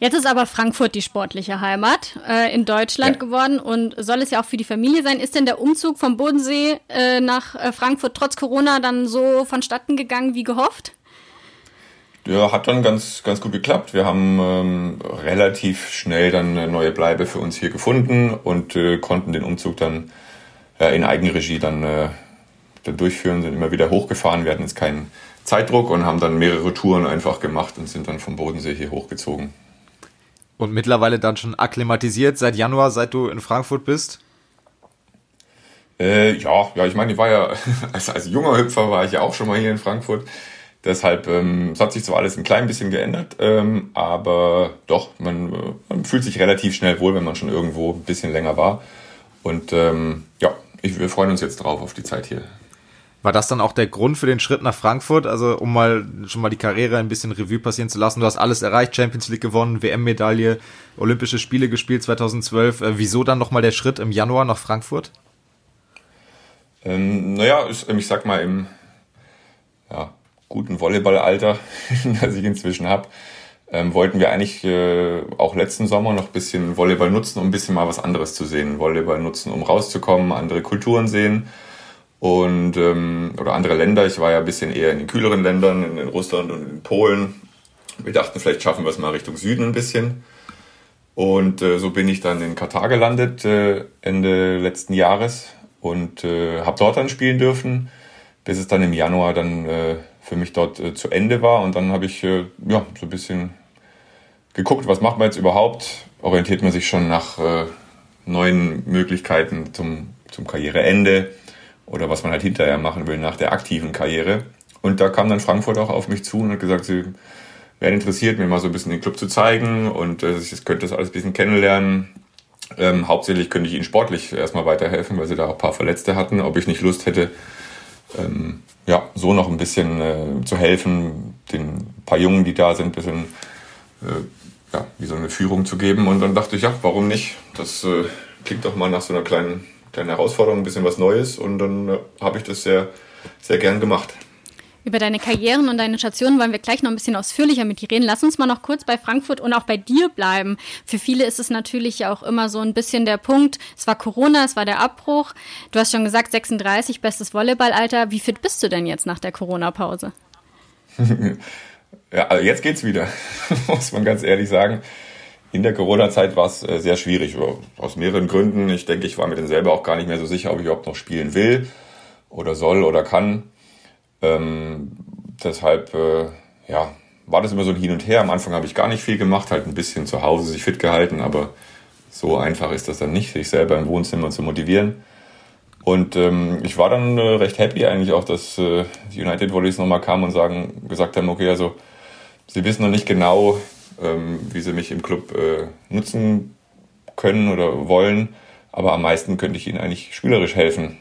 Jetzt ist aber Frankfurt die sportliche Heimat äh, in Deutschland ja. geworden und soll es ja auch für die Familie sein. Ist denn der Umzug vom Bodensee äh, nach äh, Frankfurt trotz Corona dann so vonstatten gegangen wie gehofft? Ja, hat dann ganz, ganz gut geklappt. Wir haben ähm, relativ schnell dann eine neue Bleibe für uns hier gefunden und äh, konnten den Umzug dann äh, in Eigenregie dann, äh, dann durchführen, sind immer wieder hochgefahren. Wir hatten jetzt keinen Zeitdruck und haben dann mehrere Touren einfach gemacht und sind dann vom Bodensee hier hochgezogen. Und mittlerweile dann schon akklimatisiert seit Januar, seit du in Frankfurt bist? Äh, ja, ja, ich meine, ich war ja, <laughs> als, als junger Hüpfer war ich ja auch schon mal hier in Frankfurt. Deshalb, ähm, es hat sich zwar alles ein klein bisschen geändert, ähm, aber doch, man, man fühlt sich relativ schnell wohl, wenn man schon irgendwo ein bisschen länger war. Und ähm, ja, ich, wir freuen uns jetzt drauf auf die Zeit hier. War das dann auch der Grund für den Schritt nach Frankfurt? Also um mal schon mal die Karriere ein bisschen Revue passieren zu lassen. Du hast alles erreicht, Champions League gewonnen, WM-Medaille, Olympische Spiele gespielt 2012. Äh, wieso dann nochmal der Schritt im Januar nach Frankfurt? Ähm, naja, ich sag mal im ja, guten Volleyballalter, <laughs> das ich inzwischen habe, ähm, wollten wir eigentlich äh, auch letzten Sommer noch ein bisschen Volleyball nutzen, um ein bisschen mal was anderes zu sehen. Volleyball nutzen, um rauszukommen, andere Kulturen sehen und ähm, oder andere Länder. Ich war ja ein bisschen eher in den kühleren Ländern, in, in Russland und in Polen. Wir dachten, vielleicht schaffen wir es mal Richtung Süden ein bisschen. Und äh, so bin ich dann in Katar gelandet äh, Ende letzten Jahres und äh, habe dort dann spielen dürfen, bis es dann im Januar dann äh, für mich dort äh, zu Ende war. Und dann habe ich äh, ja so ein bisschen geguckt, was macht man jetzt überhaupt? Orientiert man sich schon nach äh, neuen Möglichkeiten zum, zum Karriereende? oder was man halt hinterher machen will nach der aktiven Karriere. Und da kam dann Frankfurt auch auf mich zu und hat gesagt, sie wären interessiert, mir mal so ein bisschen den Club zu zeigen und äh, ich könnte das alles ein bisschen kennenlernen. Ähm, hauptsächlich könnte ich ihnen sportlich erstmal weiterhelfen, weil sie da auch ein paar Verletzte hatten. Ob ich nicht Lust hätte, ähm, ja, so noch ein bisschen äh, zu helfen, den paar Jungen, die da sind, ein bisschen äh, ja, wie so eine Führung zu geben. Und dann dachte ich, ja, warum nicht? Das äh, klingt doch mal nach so einer kleinen kleine Herausforderung, ein bisschen was Neues und dann äh, habe ich das sehr, sehr gern gemacht. Über deine Karrieren und deine Stationen wollen wir gleich noch ein bisschen ausführlicher mit dir reden. Lass uns mal noch kurz bei Frankfurt und auch bei dir bleiben. Für viele ist es natürlich auch immer so ein bisschen der Punkt, es war Corona, es war der Abbruch. Du hast schon gesagt, 36, bestes Volleyballalter. Wie fit bist du denn jetzt nach der Corona-Pause? <laughs> ja, also jetzt geht's wieder, <laughs> muss man ganz ehrlich sagen. In der Corona-Zeit war es äh, sehr schwierig, aus mehreren Gründen. Ich denke, ich war mir dann selber auch gar nicht mehr so sicher, ob ich überhaupt noch spielen will oder soll oder kann. Ähm, deshalb, äh, ja, war das immer so ein Hin und Her. Am Anfang habe ich gar nicht viel gemacht, halt ein bisschen zu Hause sich fit gehalten, aber so einfach ist das dann nicht, sich selber im Wohnzimmer zu motivieren. Und ähm, ich war dann äh, recht happy eigentlich auch, dass äh, die United Volleys nochmal kamen und sagen, gesagt haben, okay, also sie wissen noch nicht genau, ähm, wie sie mich im Club äh, nutzen können oder wollen. Aber am meisten könnte ich ihnen eigentlich spielerisch helfen.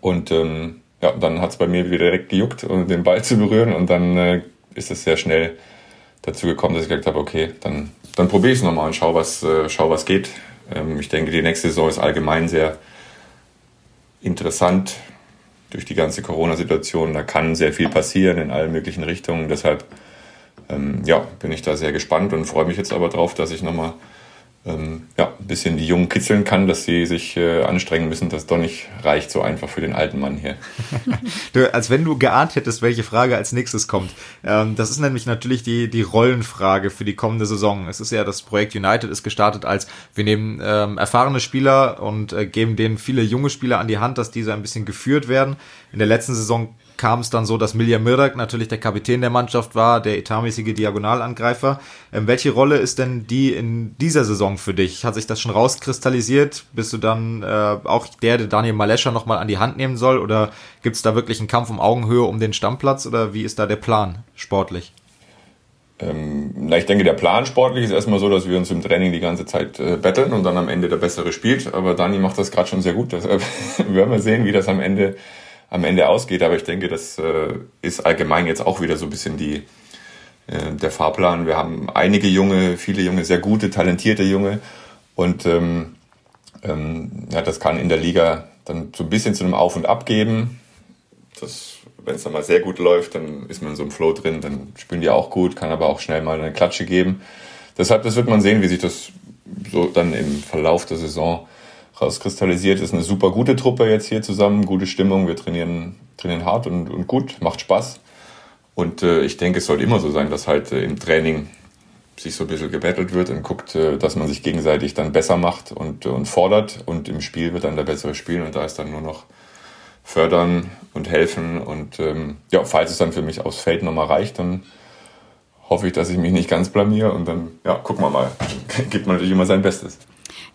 Und ähm, ja, dann hat es bei mir wieder direkt gejuckt, um den Ball zu berühren. Und dann äh, ist es sehr schnell dazu gekommen, dass ich gesagt habe, okay, dann, dann probiere ich es nochmal und schau, was, äh, schau, was geht. Ähm, ich denke, die nächste Saison ist allgemein sehr interessant durch die ganze Corona-Situation. Da kann sehr viel passieren in allen möglichen Richtungen. Deshalb ähm, ja, bin ich da sehr gespannt und freue mich jetzt aber drauf, dass ich nochmal ähm, ja, ein bisschen die Jungen kitzeln kann, dass sie sich äh, anstrengen müssen, dass doch nicht reicht so einfach für den alten Mann hier. <laughs> du, als wenn du geahnt hättest, welche Frage als nächstes kommt. Ähm, das ist nämlich natürlich die, die Rollenfrage für die kommende Saison. Es ist ja, das Projekt United ist gestartet als, wir nehmen ähm, erfahrene Spieler und äh, geben denen viele junge Spieler an die Hand, dass diese ein bisschen geführt werden. In der letzten Saison kam es dann so, dass Milja Mirdak natürlich der Kapitän der Mannschaft war, der etatmäßige Diagonalangreifer. Ähm, welche Rolle ist denn die in dieser Saison für dich? Hat sich das schon rauskristallisiert? Bist du dann äh, auch der, der Daniel Malescher nochmal an die Hand nehmen soll? Oder gibt es da wirklich einen Kampf um Augenhöhe um den Stammplatz? Oder wie ist da der Plan sportlich? Ähm, na, ich denke, der Plan sportlich ist erstmal so, dass wir uns im Training die ganze Zeit äh, betteln und dann am Ende der Bessere spielt. Aber Dani macht das gerade schon sehr gut. Deshalb <laughs> werden wir sehen, wie das am Ende am Ende ausgeht. Aber ich denke, das äh, ist allgemein jetzt auch wieder so ein bisschen die, äh, der Fahrplan. Wir haben einige junge, viele junge, sehr gute, talentierte Junge. Und ähm, ähm, ja, das kann in der Liga dann so ein bisschen zu einem Auf und Ab geben. wenn es dann mal sehr gut läuft, dann ist man so im Flow drin, dann spielen die auch gut, kann aber auch schnell mal eine Klatsche geben. Deshalb, das wird man sehen, wie sich das so dann im Verlauf der Saison rauskristallisiert. Ist eine super gute Truppe jetzt hier zusammen, gute Stimmung. Wir trainieren, trainieren hart und, und gut, macht Spaß. Und äh, ich denke, es sollte immer so sein, dass halt äh, im Training sich so ein bisschen gebettelt wird und guckt, äh, dass man sich gegenseitig dann besser macht und, und fordert. Und im Spiel wird dann der bessere spielen und da ist dann nur noch fördern und helfen. Und ähm, ja, falls es dann für mich aufs Feld nochmal reicht, dann hoffe ich, dass ich mich nicht ganz blamier und dann, ja, gucken wir mal. <laughs> Gibt man natürlich immer sein Bestes.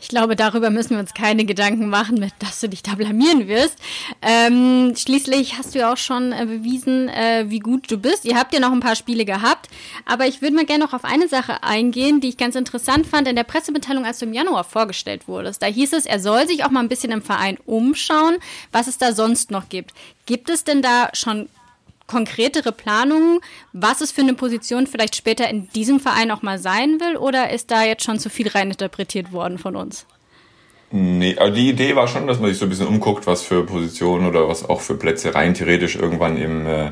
Ich glaube, darüber müssen wir uns keine Gedanken machen, dass du dich da blamieren wirst. Ähm, schließlich hast du ja auch schon äh, bewiesen, äh, wie gut du bist. Ihr habt ja noch ein paar Spiele gehabt, aber ich würde mal gerne noch auf eine Sache eingehen, die ich ganz interessant fand in der Pressemitteilung, als du im Januar vorgestellt wurdest. Da hieß es, er soll sich auch mal ein bisschen im Verein umschauen, was es da sonst noch gibt. Gibt es denn da schon konkretere Planungen, was es für eine Position vielleicht später in diesem Verein auch mal sein will? Oder ist da jetzt schon zu viel reininterpretiert worden von uns? Nee, also die Idee war schon, dass man sich so ein bisschen umguckt, was für Positionen oder was auch für Plätze rein theoretisch irgendwann im, äh,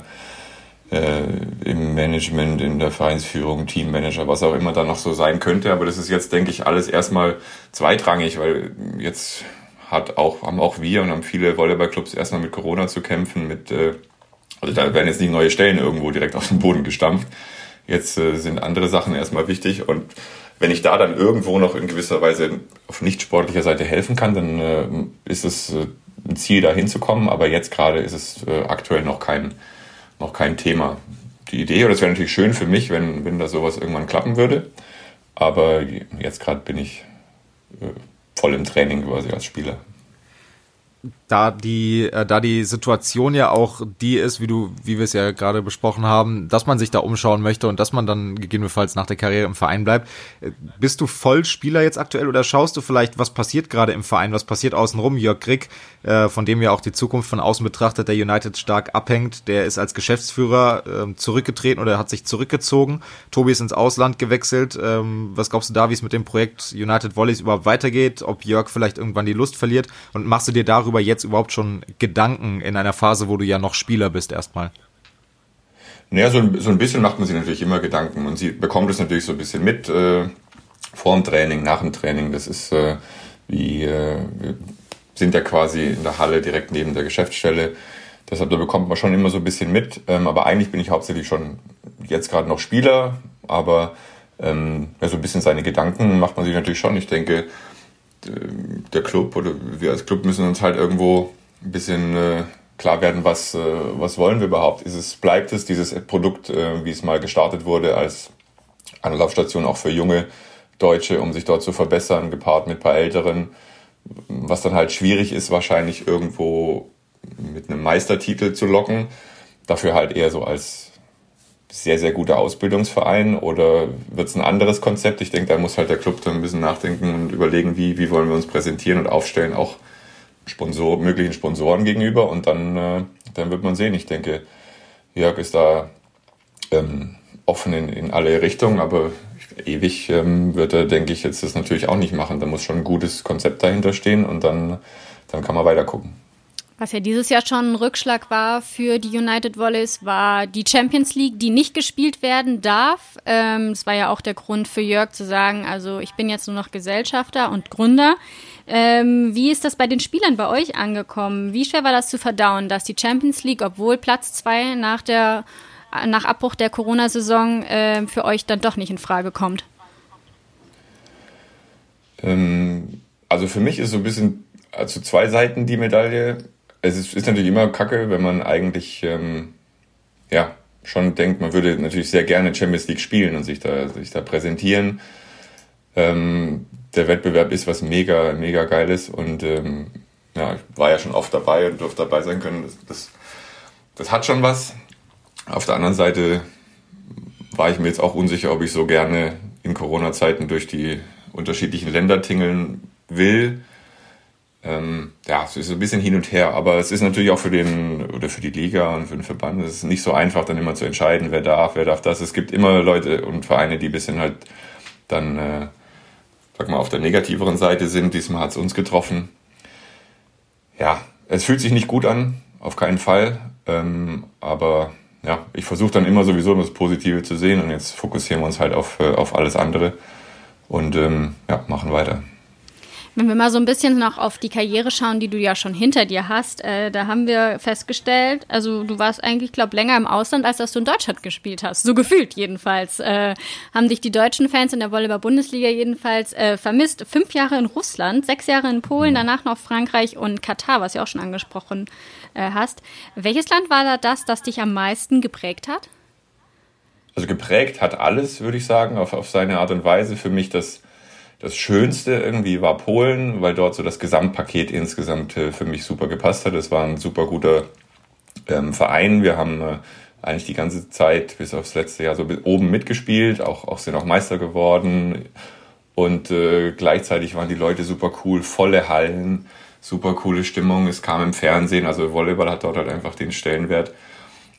äh, im Management, in der Vereinsführung, Teammanager, was auch immer da noch so sein könnte. Aber das ist jetzt, denke ich, alles erstmal zweitrangig, weil jetzt hat auch, haben auch wir und haben viele Volleyballclubs erstmal mit Corona zu kämpfen, mit äh, also da werden jetzt nicht neue Stellen irgendwo direkt aus dem Boden gestampft. Jetzt äh, sind andere Sachen erstmal wichtig und wenn ich da dann irgendwo noch in gewisser Weise auf nicht sportlicher Seite helfen kann, dann äh, ist es äh, ein Ziel, da hinzukommen. Aber jetzt gerade ist es äh, aktuell noch kein, noch kein Thema. Die Idee, oder es wäre natürlich schön für mich, wenn, wenn da sowas irgendwann klappen würde. Aber jetzt gerade bin ich äh, voll im Training quasi als Spieler da die, äh, da die Situation ja auch die ist, wie du, wie wir es ja gerade besprochen haben, dass man sich da umschauen möchte und dass man dann gegebenenfalls nach der Karriere im Verein bleibt. Äh, bist du voll Spieler jetzt aktuell oder schaust du vielleicht, was passiert gerade im Verein, was passiert außenrum? Jörg Grick, äh, von dem ja auch die Zukunft von außen betrachtet, der United stark abhängt, der ist als Geschäftsführer äh, zurückgetreten oder hat sich zurückgezogen. Tobi ist ins Ausland gewechselt. Ähm, was glaubst du da, wie es mit dem Projekt United Volleys überhaupt weitergeht? Ob Jörg vielleicht irgendwann die Lust verliert? Und machst du dir darüber jetzt überhaupt schon Gedanken in einer Phase, wo du ja noch Spieler bist erstmal? Naja, so, so ein bisschen macht man sich natürlich immer Gedanken und sie bekommt es natürlich so ein bisschen mit äh, vor dem Training, nach dem Training. Das ist äh, wie, äh, wir sind ja quasi in der Halle direkt neben der Geschäftsstelle. Deshalb, da bekommt man schon immer so ein bisschen mit. Ähm, aber eigentlich bin ich hauptsächlich schon jetzt gerade noch Spieler, aber ähm, ja, so ein bisschen seine Gedanken macht man sich natürlich schon. Ich denke, der Club oder wir als Club müssen uns halt irgendwo ein bisschen äh, klar werden, was, äh, was wollen wir überhaupt? Ist es, bleibt es dieses Produkt, äh, wie es mal gestartet wurde, als Anlaufstation auch für junge Deutsche, um sich dort zu verbessern, gepaart mit ein paar Älteren, was dann halt schwierig ist, wahrscheinlich irgendwo mit einem Meistertitel zu locken. Dafür halt eher so als sehr, sehr guter Ausbildungsverein oder wird es ein anderes Konzept? Ich denke, da muss halt der Club dann ein bisschen nachdenken und überlegen, wie, wie wollen wir uns präsentieren und aufstellen, auch Sponsor, möglichen Sponsoren gegenüber und dann, äh, dann wird man sehen. Ich denke, Jörg ist da ähm, offen in, in alle Richtungen, aber ewig ähm, wird er, denke ich, jetzt das natürlich auch nicht machen. Da muss schon ein gutes Konzept dahinter stehen und dann, dann kann man weiter gucken. Was ja dieses Jahr schon ein Rückschlag war für die United Volleys, war die Champions League, die nicht gespielt werden darf. Ähm, das war ja auch der Grund für Jörg zu sagen, also ich bin jetzt nur noch Gesellschafter und Gründer. Ähm, wie ist das bei den Spielern bei euch angekommen? Wie schwer war das zu verdauen, dass die Champions League, obwohl Platz zwei nach der nach Abbruch der Corona-Saison äh, für euch dann doch nicht in Frage kommt? Ähm, also für mich ist so ein bisschen also zwei Seiten die Medaille es ist, ist natürlich immer kacke, wenn man eigentlich ähm, ja schon denkt, man würde natürlich sehr gerne Champions League spielen und sich da, sich da präsentieren. Ähm, der Wettbewerb ist was mega, mega geiles und ähm, ja, ich war ja schon oft dabei und durfte dabei sein können. Das, das, das hat schon was. Auf der anderen Seite war ich mir jetzt auch unsicher, ob ich so gerne in Corona-Zeiten durch die unterschiedlichen Länder tingeln will ähm, ja, es ist ein bisschen hin und her, aber es ist natürlich auch für den oder für die Liga und für den Verband, es ist nicht so einfach, dann immer zu entscheiden, wer darf, wer darf das. Es gibt immer Leute und Vereine, die ein bisschen halt dann, äh, sag mal, auf der negativeren Seite sind. Diesmal hat es uns getroffen. Ja, es fühlt sich nicht gut an, auf keinen Fall. Ähm, aber ja, ich versuche dann immer sowieso das Positive zu sehen und jetzt fokussieren wir uns halt auf, äh, auf alles andere und ähm, ja, machen weiter. Wenn wir mal so ein bisschen noch auf die Karriere schauen, die du ja schon hinter dir hast, äh, da haben wir festgestellt, also du warst eigentlich, glaube länger im Ausland, als dass du in Deutschland gespielt hast. So gefühlt jedenfalls. Äh, haben dich die deutschen Fans in der Volleyball-Bundesliga jedenfalls äh, vermisst. Fünf Jahre in Russland, sechs Jahre in Polen, danach noch Frankreich und Katar, was du auch schon angesprochen äh, hast. Welches Land war da das, das dich am meisten geprägt hat? Also geprägt hat alles, würde ich sagen, auf, auf seine Art und Weise. Für mich das, das Schönste irgendwie war Polen, weil dort so das Gesamtpaket insgesamt äh, für mich super gepasst hat. Es war ein super guter ähm, Verein. Wir haben äh, eigentlich die ganze Zeit bis aufs letzte Jahr so oben mitgespielt, auch, auch sind auch Meister geworden. Und äh, gleichzeitig waren die Leute super cool, volle Hallen, super coole Stimmung. Es kam im Fernsehen, also Volleyball hat dort halt einfach den Stellenwert.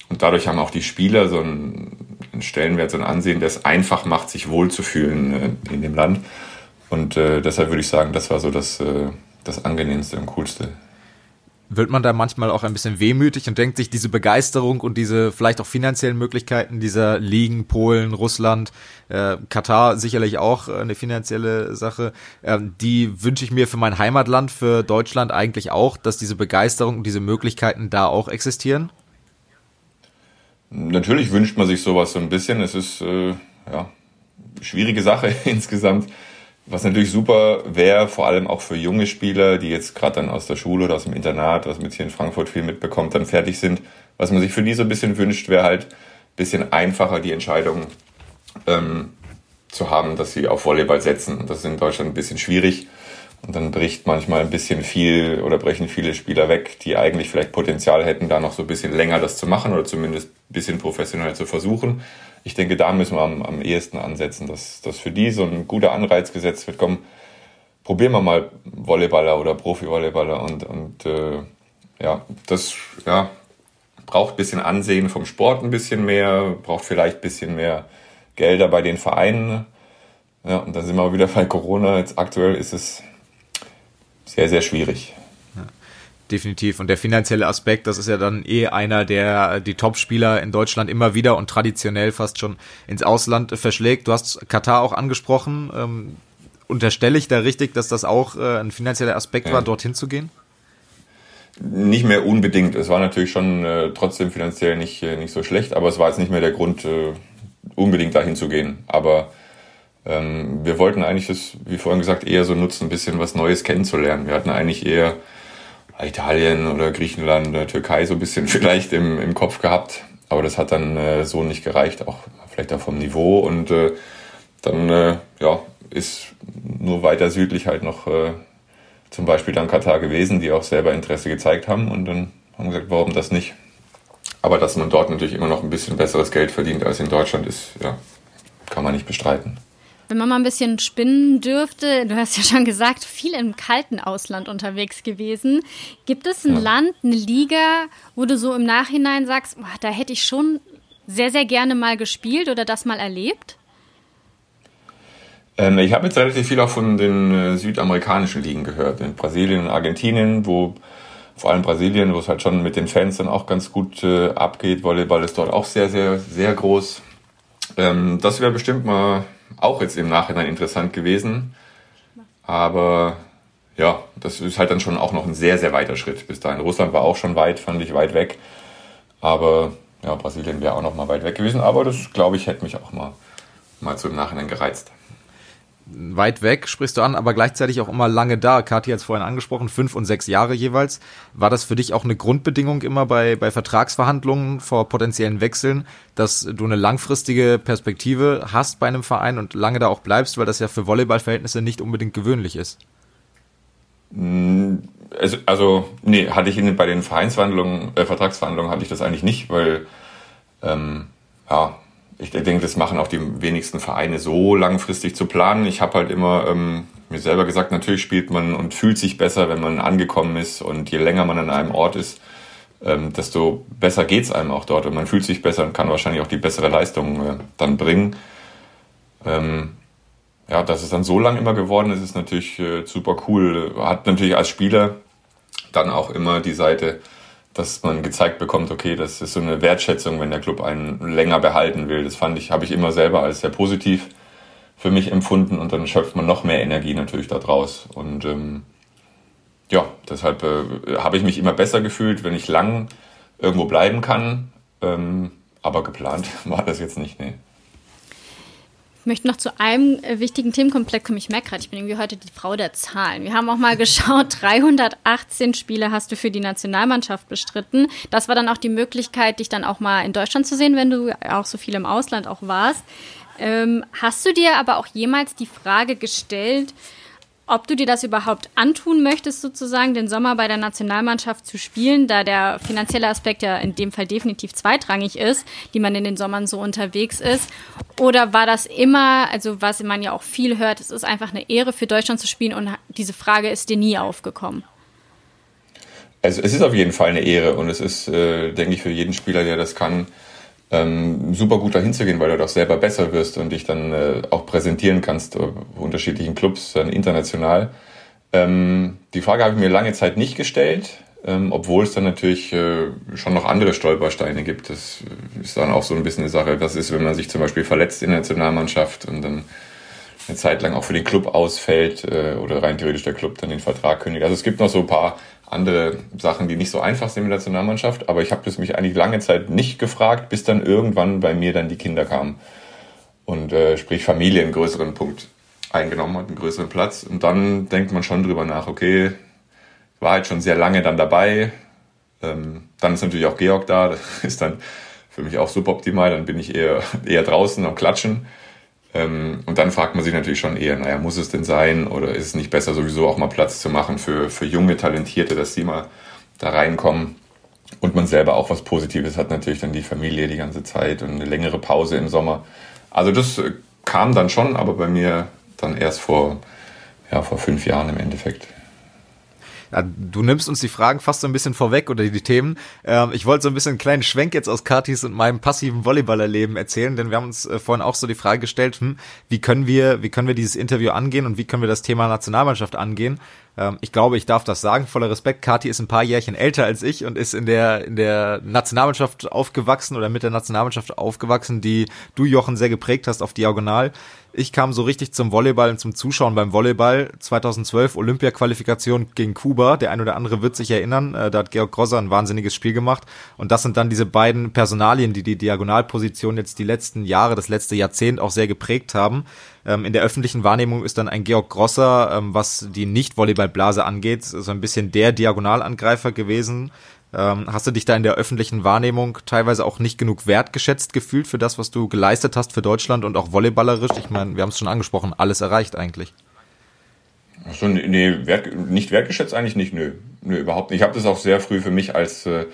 Und dadurch haben auch die Spieler so einen, Stellenwert, so ein Ansehen, es einfach macht, sich wohlzufühlen äh, in dem Land. Und äh, deshalb würde ich sagen, das war so das, äh, das angenehmste und coolste wird man da manchmal auch ein bisschen wehmütig und denkt sich, diese Begeisterung und diese vielleicht auch finanziellen Möglichkeiten dieser Ligen, Polen, Russland, äh, Katar sicherlich auch eine finanzielle Sache, äh, die wünsche ich mir für mein Heimatland, für Deutschland eigentlich auch, dass diese Begeisterung und diese Möglichkeiten da auch existieren? Natürlich wünscht man sich sowas so ein bisschen. Es ist äh, ja schwierige Sache <laughs> insgesamt. Was natürlich super wäre, vor allem auch für junge Spieler, die jetzt gerade dann aus der Schule oder aus dem Internat, was man jetzt hier in Frankfurt viel mitbekommt, dann fertig sind. Was man sich für die so ein bisschen wünscht, wäre halt ein bisschen einfacher die Entscheidung ähm, zu haben, dass sie auf Volleyball setzen. Das ist in Deutschland ein bisschen schwierig. Und dann bricht manchmal ein bisschen viel oder brechen viele Spieler weg, die eigentlich vielleicht Potenzial hätten, da noch so ein bisschen länger das zu machen oder zumindest ein bisschen professionell zu versuchen. Ich denke, da müssen wir am, am ehesten ansetzen, dass, dass für die so ein guter Anreiz gesetzt wird. Komm, probieren wir mal Volleyballer oder Profi-Volleyballer und, und äh, ja, das ja, braucht ein bisschen Ansehen vom Sport ein bisschen mehr, braucht vielleicht ein bisschen mehr Gelder bei den Vereinen. Ja, und dann sind wir wieder bei Corona. Jetzt aktuell ist es sehr, sehr schwierig. Definitiv. Und der finanzielle Aspekt, das ist ja dann eh einer, der die Topspieler in Deutschland immer wieder und traditionell fast schon ins Ausland verschlägt. Du hast Katar auch angesprochen. Ähm, unterstelle ich da richtig, dass das auch äh, ein finanzieller Aspekt ja. war, dorthin zu gehen? Nicht mehr unbedingt. Es war natürlich schon äh, trotzdem finanziell nicht, äh, nicht so schlecht, aber es war jetzt nicht mehr der Grund, äh, unbedingt dahin zu gehen. Aber ähm, wir wollten eigentlich das, wie vorhin gesagt, eher so nutzen, ein bisschen was Neues kennenzulernen. Wir hatten eigentlich eher Italien oder Griechenland oder Türkei so ein bisschen <laughs> vielleicht im, im Kopf gehabt. Aber das hat dann äh, so nicht gereicht, auch vielleicht auch vom Niveau. Und äh, dann äh, ja, ist nur weiter südlich halt noch äh, zum Beispiel dann Katar gewesen, die auch selber Interesse gezeigt haben. Und dann haben gesagt, warum das nicht? Aber dass man dort natürlich immer noch ein bisschen besseres Geld verdient als in Deutschland, ist, ja, kann man nicht bestreiten. Wenn man mal ein bisschen spinnen dürfte, du hast ja schon gesagt, viel im kalten Ausland unterwegs gewesen. Gibt es ein ja. Land, eine Liga, wo du so im Nachhinein sagst, boah, da hätte ich schon sehr, sehr gerne mal gespielt oder das mal erlebt? Ähm, ich habe jetzt relativ viel auch von den äh, südamerikanischen Ligen gehört, in Brasilien und Argentinien, wo vor allem Brasilien, wo es halt schon mit den Fans dann auch ganz gut äh, abgeht. Volleyball ist dort auch sehr, sehr, sehr groß. Ähm, das wäre bestimmt mal auch jetzt im Nachhinein interessant gewesen. Aber ja, das ist halt dann schon auch noch ein sehr, sehr weiter Schritt bis dahin. Russland war auch schon weit, fand ich weit weg. Aber ja, Brasilien wäre auch noch mal weit weg gewesen. Aber das, glaube ich, hätte mich auch mal, mal so im Nachhinein gereizt weit weg, sprichst du an, aber gleichzeitig auch immer lange da. Kathi hat es vorhin angesprochen, fünf und sechs Jahre jeweils. War das für dich auch eine Grundbedingung immer bei, bei Vertragsverhandlungen vor potenziellen Wechseln, dass du eine langfristige Perspektive hast bei einem Verein und lange da auch bleibst, weil das ja für Volleyballverhältnisse nicht unbedingt gewöhnlich ist? Also, also nee, hatte ich in, bei den Vereinsverhandlungen, äh, Vertragsverhandlungen hatte ich das eigentlich nicht, weil ähm, ja, ich denke, das machen auch die wenigsten Vereine so langfristig zu planen. Ich habe halt immer ähm, mir selber gesagt, natürlich spielt man und fühlt sich besser, wenn man angekommen ist und je länger man an einem Ort ist, ähm, desto besser geht's einem auch dort und man fühlt sich besser und kann wahrscheinlich auch die bessere Leistung äh, dann bringen. Ähm, ja, dass es dann so lang immer geworden ist, ist natürlich äh, super cool. Hat natürlich als Spieler dann auch immer die Seite, dass man gezeigt bekommt, okay, das ist so eine Wertschätzung, wenn der Club einen länger behalten will. Das fand ich, habe ich immer selber als sehr positiv für mich empfunden und dann schöpft man noch mehr Energie natürlich da draus. Und ähm, ja, deshalb äh, habe ich mich immer besser gefühlt, wenn ich lang irgendwo bleiben kann. Ähm, aber geplant <laughs> war das jetzt nicht, nee. Möchte noch zu einem äh, wichtigen Themenkomplex kommen. Ich merke gerade, ich bin irgendwie heute die Frau der Zahlen. Wir haben auch mal <laughs> geschaut, 318 Spiele hast du für die Nationalmannschaft bestritten. Das war dann auch die Möglichkeit, dich dann auch mal in Deutschland zu sehen, wenn du auch so viel im Ausland auch warst. Ähm, hast du dir aber auch jemals die Frage gestellt, ob du dir das überhaupt antun möchtest, sozusagen den Sommer bei der Nationalmannschaft zu spielen, da der finanzielle Aspekt ja in dem Fall definitiv zweitrangig ist, die man in den Sommern so unterwegs ist. Oder war das immer, also was man ja auch viel hört, es ist einfach eine Ehre für Deutschland zu spielen und diese Frage ist dir nie aufgekommen? Also es ist auf jeden Fall eine Ehre und es ist, äh, denke ich, für jeden Spieler, der das kann, ähm, super gut dahin zu gehen, weil du doch selber besser wirst und dich dann äh, auch präsentieren kannst, äh, unterschiedlichen Clubs, dann international. Ähm, die Frage habe ich mir lange Zeit nicht gestellt, ähm, obwohl es dann natürlich äh, schon noch andere Stolpersteine gibt. Das ist dann auch so ein bisschen eine Sache. Was ist, wenn man sich zum Beispiel verletzt in der Nationalmannschaft und dann eine Zeit lang auch für den Club ausfällt äh, oder rein theoretisch der Club dann den Vertrag kündigt. Also es gibt noch so ein paar andere Sachen, die nicht so einfach sind mit der Nationalmannschaft. Aber ich habe das mich eigentlich lange Zeit nicht gefragt, bis dann irgendwann bei mir dann die Kinder kamen. Und äh, sprich Familie einen größeren Punkt eingenommen hat, einen größeren Platz. Und dann denkt man schon drüber nach, okay, war halt schon sehr lange dann dabei. Ähm, dann ist natürlich auch Georg da, <laughs> das ist dann für mich auch suboptimal. Dann bin ich eher, eher draußen am Klatschen. Ähm, und dann fragt man sich natürlich schon eher, naja, muss es denn sein oder ist es nicht besser, sowieso auch mal Platz zu machen für, für junge Talentierte, dass sie mal da reinkommen und man selber auch was Positives hat, natürlich dann die Familie die ganze Zeit und eine längere Pause im Sommer. Also das äh, kam dann schon, aber bei mir dann erst vor, ja, vor fünf Jahren im Endeffekt. Ja, du nimmst uns die Fragen fast so ein bisschen vorweg oder die Themen. Ähm, ich wollte so ein bisschen einen kleinen Schwenk jetzt aus Katis und meinem passiven Volleyballerleben erzählen, denn wir haben uns äh, vorhin auch so die Frage gestellt, hm, wie können wir, wie können wir dieses Interview angehen und wie können wir das Thema Nationalmannschaft angehen? Ähm, ich glaube, ich darf das sagen, voller Respekt. Kati ist ein paar Jährchen älter als ich und ist in der, in der Nationalmannschaft aufgewachsen oder mit der Nationalmannschaft aufgewachsen, die du, Jochen, sehr geprägt hast auf Diagonal. Ich kam so richtig zum Volleyball und zum Zuschauen beim Volleyball 2012 Olympia-Qualifikation gegen Kuba. Der ein oder andere wird sich erinnern, äh, da hat Georg Grosser ein wahnsinniges Spiel gemacht. Und das sind dann diese beiden Personalien, die die Diagonalposition jetzt die letzten Jahre, das letzte Jahrzehnt auch sehr geprägt haben. Ähm, in der öffentlichen Wahrnehmung ist dann ein Georg Grosser, ähm, was die Nicht-Volleyballblase angeht, so ein bisschen der Diagonalangreifer gewesen. Ähm, hast du dich da in der öffentlichen Wahrnehmung teilweise auch nicht genug wertgeschätzt gefühlt für das, was du geleistet hast für Deutschland und auch volleyballerisch? Ich meine, wir haben es schon angesprochen, alles erreicht eigentlich. Achso, nee, wert, nicht wertgeschätzt eigentlich nicht, nö. Nö, überhaupt nicht. Ich habe das auch sehr früh für mich als, äh,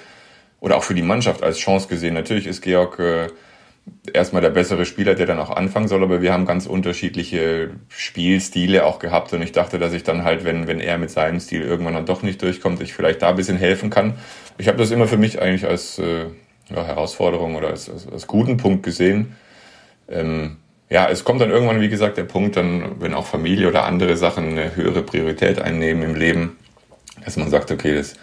oder auch für die Mannschaft als Chance gesehen. Natürlich ist Georg äh, erstmal der bessere Spieler, der dann auch anfangen soll, aber wir haben ganz unterschiedliche Spielstile auch gehabt und ich dachte, dass ich dann halt, wenn, wenn er mit seinem Stil irgendwann dann doch nicht durchkommt, ich vielleicht da ein bisschen helfen kann. Ich habe das immer für mich eigentlich als äh, ja, Herausforderung oder als, als, als guten Punkt gesehen. Ähm, ja, es kommt dann irgendwann, wie gesagt, der Punkt, dann, wenn auch Familie oder andere Sachen eine höhere Priorität einnehmen im Leben, dass man sagt, okay, das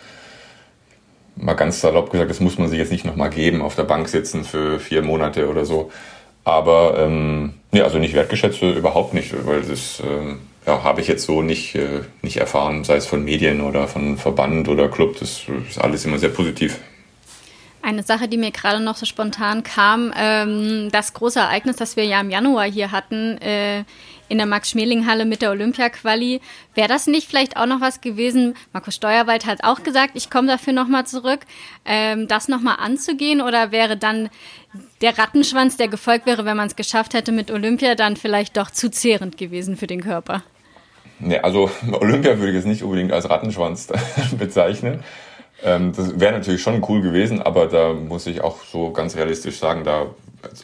mal ganz salopp gesagt, das muss man sich jetzt nicht nochmal geben, auf der Bank sitzen für vier Monate oder so. Aber ähm, nee, also nicht wertgeschätzt überhaupt nicht, weil das ähm, ja, habe ich jetzt so nicht, äh, nicht erfahren, sei es von Medien oder von Verband oder Club. Das ist alles immer sehr positiv. Eine Sache, die mir gerade noch so spontan kam, ähm, das große Ereignis, das wir ja im Januar hier hatten, äh, in der Max-Schmeling-Halle mit der Olympia-Quali. Wäre das nicht vielleicht auch noch was gewesen? Markus Steuerwald hat auch gesagt, ich komme dafür nochmal zurück, ähm, das nochmal anzugehen oder wäre dann der Rattenschwanz, der gefolgt wäre, wenn man es geschafft hätte mit Olympia, dann vielleicht doch zu zehrend gewesen für den Körper? Nee, also Olympia würde ich jetzt nicht unbedingt als Rattenschwanz <laughs> bezeichnen. Ähm, das wäre natürlich schon cool gewesen, aber da muss ich auch so ganz realistisch sagen, da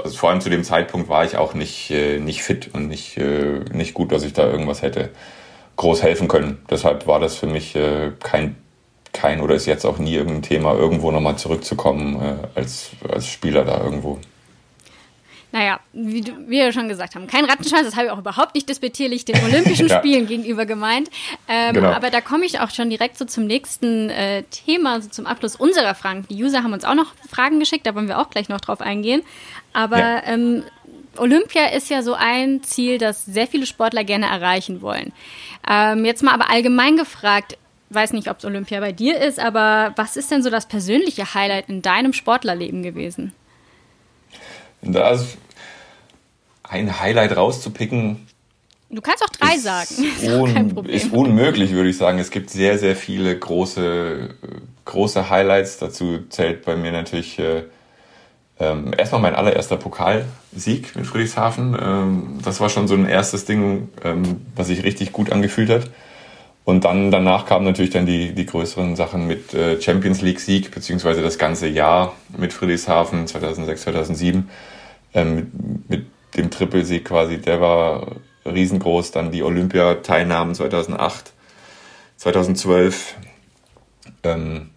also vor allem zu dem Zeitpunkt war ich auch nicht, äh, nicht fit und nicht, äh, nicht gut, dass ich da irgendwas hätte groß helfen können. Deshalb war das für mich äh, kein, kein oder ist jetzt auch nie irgendein Thema, irgendwo nochmal zurückzukommen äh, als, als Spieler da irgendwo. Naja, wie, wir schon gesagt haben, kein Rattenschwanz, das habe ich auch überhaupt nicht despektierlich den Olympischen <laughs> ja. Spielen gegenüber gemeint. Ähm, genau. Aber da komme ich auch schon direkt so zum nächsten äh, Thema, so zum Abschluss unserer Fragen. Die User haben uns auch noch Fragen geschickt, da wollen wir auch gleich noch drauf eingehen. Aber ja. ähm, Olympia ist ja so ein Ziel, das sehr viele Sportler gerne erreichen wollen. Ähm, jetzt mal aber allgemein gefragt, weiß nicht, ob es Olympia bei dir ist, aber was ist denn so das persönliche Highlight in deinem Sportlerleben gewesen? Das ein Highlight rauszupicken. Du kannst auch drei ist sagen. <laughs> Ist, un ist unmöglich, würde ich sagen. Es gibt sehr, sehr viele große, große Highlights. Dazu zählt bei mir natürlich äh, ähm, erstmal mein allererster Pokalsieg in Friedrichshafen. Ähm, das war schon so ein erstes Ding, ähm, was sich richtig gut angefühlt hat. Und dann danach kamen natürlich dann die, die größeren Sachen mit äh, Champions League Sieg, beziehungsweise das ganze Jahr mit Friedrichshafen 2006, 2007, ähm, mit, mit dem Trippelsieg quasi, der war riesengroß. Dann die Olympiateilnahmen 2008, 2012. Ähm,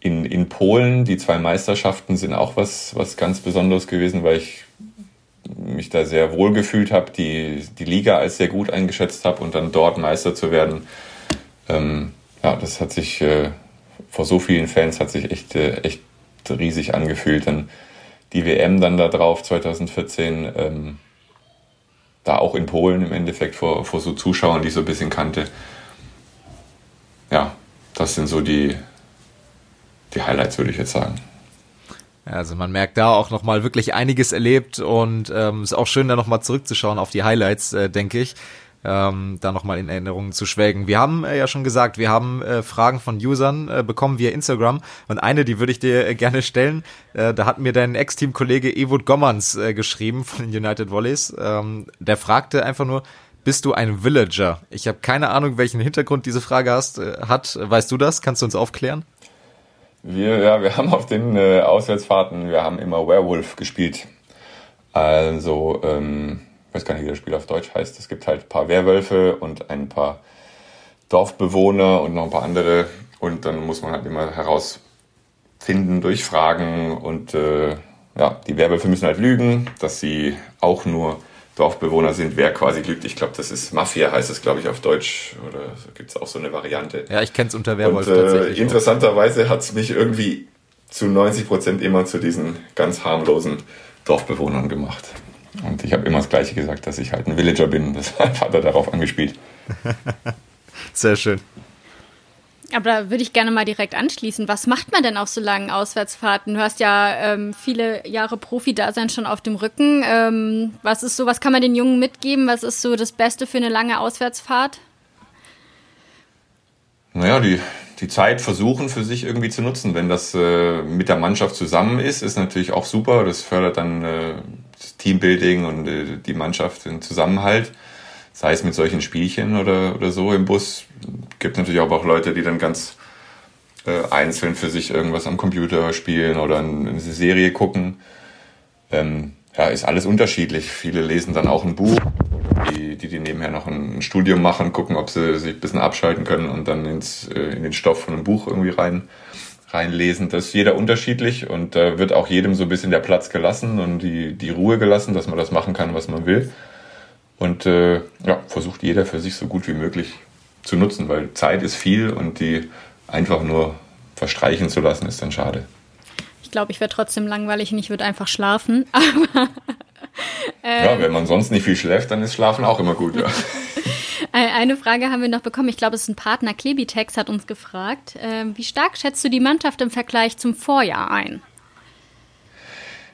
in, in Polen, die zwei Meisterschaften sind auch was, was ganz Besonderes gewesen, weil ich mich da sehr wohl gefühlt habe, die, die Liga als sehr gut eingeschätzt habe und dann dort Meister zu werden. Ähm, ja, das hat sich äh, vor so vielen Fans hat sich echt, äh, echt riesig angefühlt. Dann die WM dann da drauf 2014, ähm, da auch in Polen im Endeffekt vor, vor so Zuschauern, die ich so ein bisschen kannte. Ja, das sind so die, die Highlights, würde ich jetzt sagen. Also man merkt da auch nochmal wirklich einiges erlebt und ähm, ist auch schön, da nochmal zurückzuschauen auf die Highlights, äh, denke ich. Ähm, da nochmal in Erinnerungen zu schwelgen. Wir haben äh, ja schon gesagt, wir haben äh, Fragen von Usern äh, bekommen via Instagram und eine, die würde ich dir äh, gerne stellen. Äh, da hat mir dein Ex-Team-Kollege Evot Gommans äh, geschrieben <laughs> von den United Volleys. Ähm, der fragte einfach nur, bist du ein Villager? Ich habe keine Ahnung, welchen Hintergrund diese Frage hast, äh, hat. Weißt du das? Kannst du uns aufklären? Wir, ja, wir haben auf den äh, Auswärtsfahrten, wir haben immer Werewolf gespielt. Also, ähm, ich weiß gar nicht, wie das Spiel auf Deutsch heißt. Es gibt halt ein paar Werwölfe und ein paar Dorfbewohner und noch ein paar andere. Und dann muss man halt immer herausfinden durch Fragen. Und äh, ja, die Werwölfe müssen halt lügen, dass sie auch nur Dorfbewohner sind, wer quasi lügt. Ich glaube, das ist Mafia, heißt es, glaube ich, auf Deutsch. Oder gibt es auch so eine Variante. Ja, ich kenne es unter Werwolf Und, äh, tatsächlich. Interessanterweise hat es mich irgendwie zu 90 Prozent immer zu diesen ganz harmlosen Dorfbewohnern gemacht. Und ich habe immer das Gleiche gesagt, dass ich halt ein Villager bin. Deshalb <laughs> hat er darauf angespielt. <laughs> Sehr schön. Aber da würde ich gerne mal direkt anschließen. Was macht man denn auf so langen Auswärtsfahrten? Du hast ja ähm, viele Jahre Profi-Dasein schon auf dem Rücken. Ähm, was ist so, was kann man den Jungen mitgeben? Was ist so das Beste für eine lange Auswärtsfahrt? Naja, die, die Zeit versuchen für sich irgendwie zu nutzen. Wenn das äh, mit der Mannschaft zusammen ist, ist natürlich auch super. Das fördert dann äh, Teambuilding und äh, die Mannschaft, den Zusammenhalt sei es mit solchen Spielchen oder, oder so im Bus. Gibt natürlich auch, auch Leute, die dann ganz äh, einzeln für sich irgendwas am Computer spielen oder eine Serie gucken. Ähm, ja, ist alles unterschiedlich. Viele lesen dann auch ein Buch, die, die, die nebenher noch ein Studium machen, gucken, ob sie sich ein bisschen abschalten können und dann ins, äh, in den Stoff von einem Buch irgendwie rein, reinlesen. Das ist jeder unterschiedlich und da äh, wird auch jedem so ein bisschen der Platz gelassen und die, die Ruhe gelassen, dass man das machen kann, was man will. Und äh, ja, versucht jeder für sich so gut wie möglich zu nutzen, weil Zeit ist viel und die einfach nur verstreichen zu lassen, ist dann schade. Ich glaube, ich wäre trotzdem langweilig und ich würde einfach schlafen. <laughs> Aber ja, wenn man sonst nicht viel schläft, dann ist Schlafen auch immer gut. Ja. <laughs> Eine Frage haben wir noch bekommen. Ich glaube, es ist ein Partner. Klebitex hat uns gefragt. Äh, wie stark schätzt du die Mannschaft im Vergleich zum Vorjahr ein?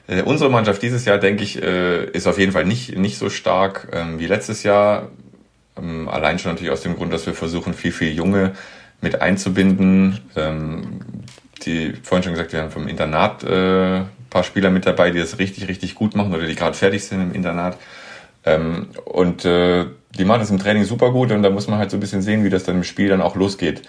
Äh, unsere Mannschaft dieses Jahr, denke ich, äh, ist auf jeden Fall nicht, nicht so stark ähm, wie letztes Jahr. Ähm, allein schon natürlich aus dem Grund, dass wir versuchen, viel, viel Junge mit einzubinden. Ähm, die vorhin schon gesagt, wir haben vom Internat äh, paar Spieler mit dabei, die das richtig, richtig gut machen oder die gerade fertig sind im Internat. Ähm, und äh, die machen das im Training super gut und da muss man halt so ein bisschen sehen, wie das dann im Spiel dann auch losgeht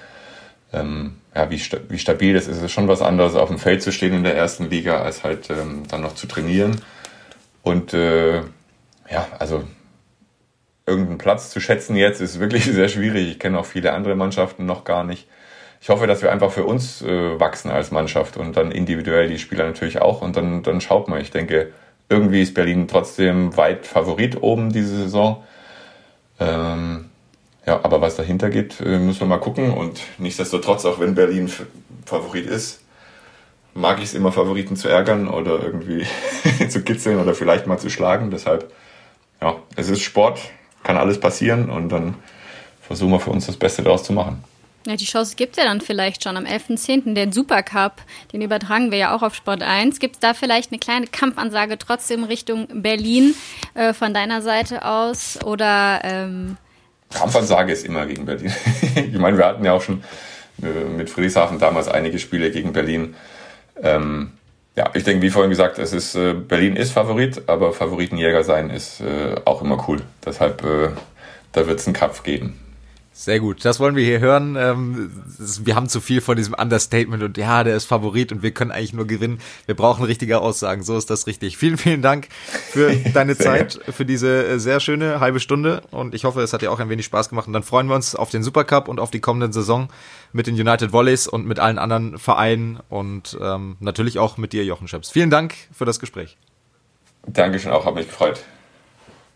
ähm, ja, wie, sta wie stabil das ist. Es ist schon was anderes, auf dem Feld zu stehen in der ersten Liga, als halt ähm, dann noch zu trainieren. Und äh, ja, also irgendeinen Platz zu schätzen jetzt ist wirklich <laughs> sehr schwierig. Ich kenne auch viele andere Mannschaften noch gar nicht. Ich hoffe, dass wir einfach für uns äh, wachsen als Mannschaft und dann individuell die Spieler natürlich auch. Und dann, dann schaut mal. Ich denke, irgendwie ist Berlin trotzdem weit Favorit oben diese Saison. Ähm, ja, aber was dahinter geht, äh, müssen wir mal gucken. Und nichtsdestotrotz, auch wenn Berlin Favorit ist, mag ich es immer, Favoriten zu ärgern oder irgendwie <laughs> zu kitzeln oder vielleicht mal zu schlagen. Deshalb, ja, es ist Sport, kann alles passieren und dann versuchen wir für uns das Beste daraus zu machen. Ja, die Chance gibt es ja dann vielleicht schon am 11.10. Den Supercup, den übertragen wir ja auch auf Sport 1. Gibt es da vielleicht eine kleine Kampfansage trotzdem Richtung Berlin äh, von deiner Seite aus? Oder ähm Kampfansage ist immer gegen Berlin. <laughs> ich meine, wir hatten ja auch schon äh, mit Friedrichshafen damals einige Spiele gegen Berlin. Ähm, ja, ich denke, wie vorhin gesagt, es ist äh, Berlin ist Favorit, aber Favoritenjäger sein ist äh, auch immer cool. Deshalb, äh, da wird es einen Kampf geben. Sehr gut, das wollen wir hier hören. Ähm, wir haben zu viel von diesem Understatement und ja, der ist Favorit und wir können eigentlich nur gewinnen. Wir brauchen richtige Aussagen, so ist das richtig. Vielen, vielen Dank für <laughs> deine Zeit, für diese äh, sehr schöne halbe Stunde und ich hoffe, es hat dir auch ein wenig Spaß gemacht und dann freuen wir uns auf den Supercup und auf die kommende Saison mit den United Volleys und mit allen anderen Vereinen und ähm, natürlich auch mit dir, Jochen Schöps. Vielen Dank für das Gespräch. Dankeschön auch, hat mich gefreut.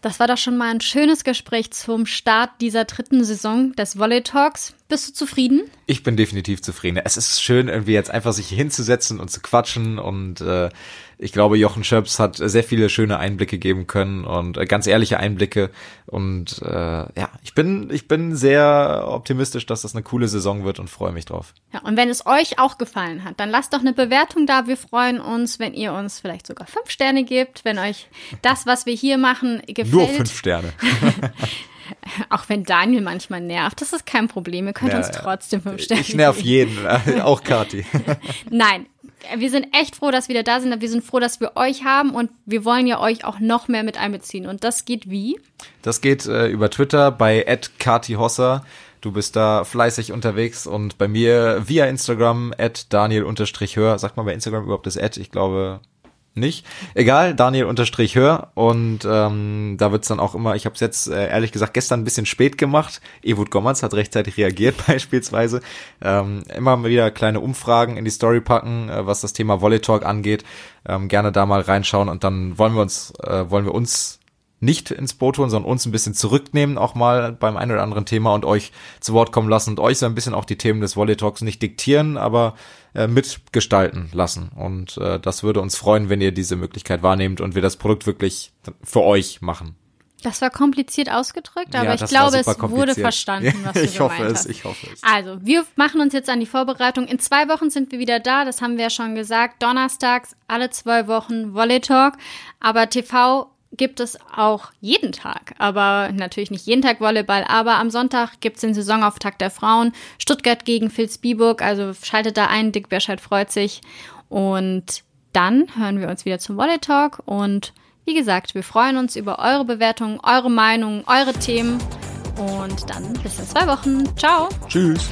Das war doch schon mal ein schönes Gespräch zum Start dieser dritten Saison des Volley Talks. Bist du zufrieden? Ich bin definitiv zufrieden. Es ist schön, irgendwie jetzt einfach sich hinzusetzen und zu quatschen und äh, ich glaube, Jochen Schöps hat sehr viele schöne Einblicke geben können und äh, ganz ehrliche Einblicke. Und äh, ja, ich bin, ich bin sehr optimistisch, dass das eine coole Saison wird und freue mich drauf. Ja, und wenn es euch auch gefallen hat, dann lasst doch eine Bewertung da. Wir freuen uns, wenn ihr uns vielleicht sogar fünf Sterne gebt, wenn euch das, was wir hier machen, gefällt. Nur fünf Sterne. <laughs> Auch wenn Daniel manchmal nervt, das ist kein Problem. Ihr könnt ja, uns trotzdem fünf Sterne Ich nerv jeden, auch Kati. <laughs> Nein, wir sind echt froh, dass wir da sind. Wir sind froh, dass wir euch haben und wir wollen ja euch auch noch mehr mit einbeziehen. Und das geht wie? Das geht äh, über Twitter bei @kati_hosser. Du bist da fleißig unterwegs und bei mir via Instagram at Daniel-Hör. Sagt man bei Instagram überhaupt das Ad? Ich glaube, nicht. Egal, Daniel unterstrich hör und ähm, da wird's dann auch immer, ich habe es jetzt äh, ehrlich gesagt gestern ein bisschen spät gemacht. Ewut Gommerz hat rechtzeitig reagiert <laughs> beispielsweise. Ähm, immer wieder kleine Umfragen in die Story packen, äh, was das Thema Volley Talk angeht. Ähm, gerne da mal reinschauen und dann wollen wir uns, äh, wollen wir uns nicht ins Boot holen, sondern uns ein bisschen zurücknehmen, auch mal beim einen oder anderen Thema und euch zu Wort kommen lassen und euch so ein bisschen auch die Themen des Volley Talks nicht diktieren, aber äh, mitgestalten lassen. Und äh, das würde uns freuen, wenn ihr diese Möglichkeit wahrnehmt und wir das Produkt wirklich für euch machen. Das war kompliziert ausgedrückt, aber ja, ich glaube, es wurde verstanden, <laughs> was du ich hoffe gemeint es, hast. Ich hoffe es. Also, wir machen uns jetzt an die Vorbereitung. In zwei Wochen sind wir wieder da, das haben wir ja schon gesagt. Donnerstags, alle zwei Wochen Volley Talk. Aber TV gibt es auch jeden Tag, aber natürlich nicht jeden Tag Volleyball, aber am Sonntag gibt es den Saisonauftakt der Frauen. Stuttgart gegen Vilsbiburg, also schaltet da ein, Dick Berscheid freut sich. Und dann hören wir uns wieder zum Volley Talk und wie gesagt, wir freuen uns über eure Bewertungen, eure Meinungen, eure Themen und dann bis in zwei Wochen. Ciao. Tschüss.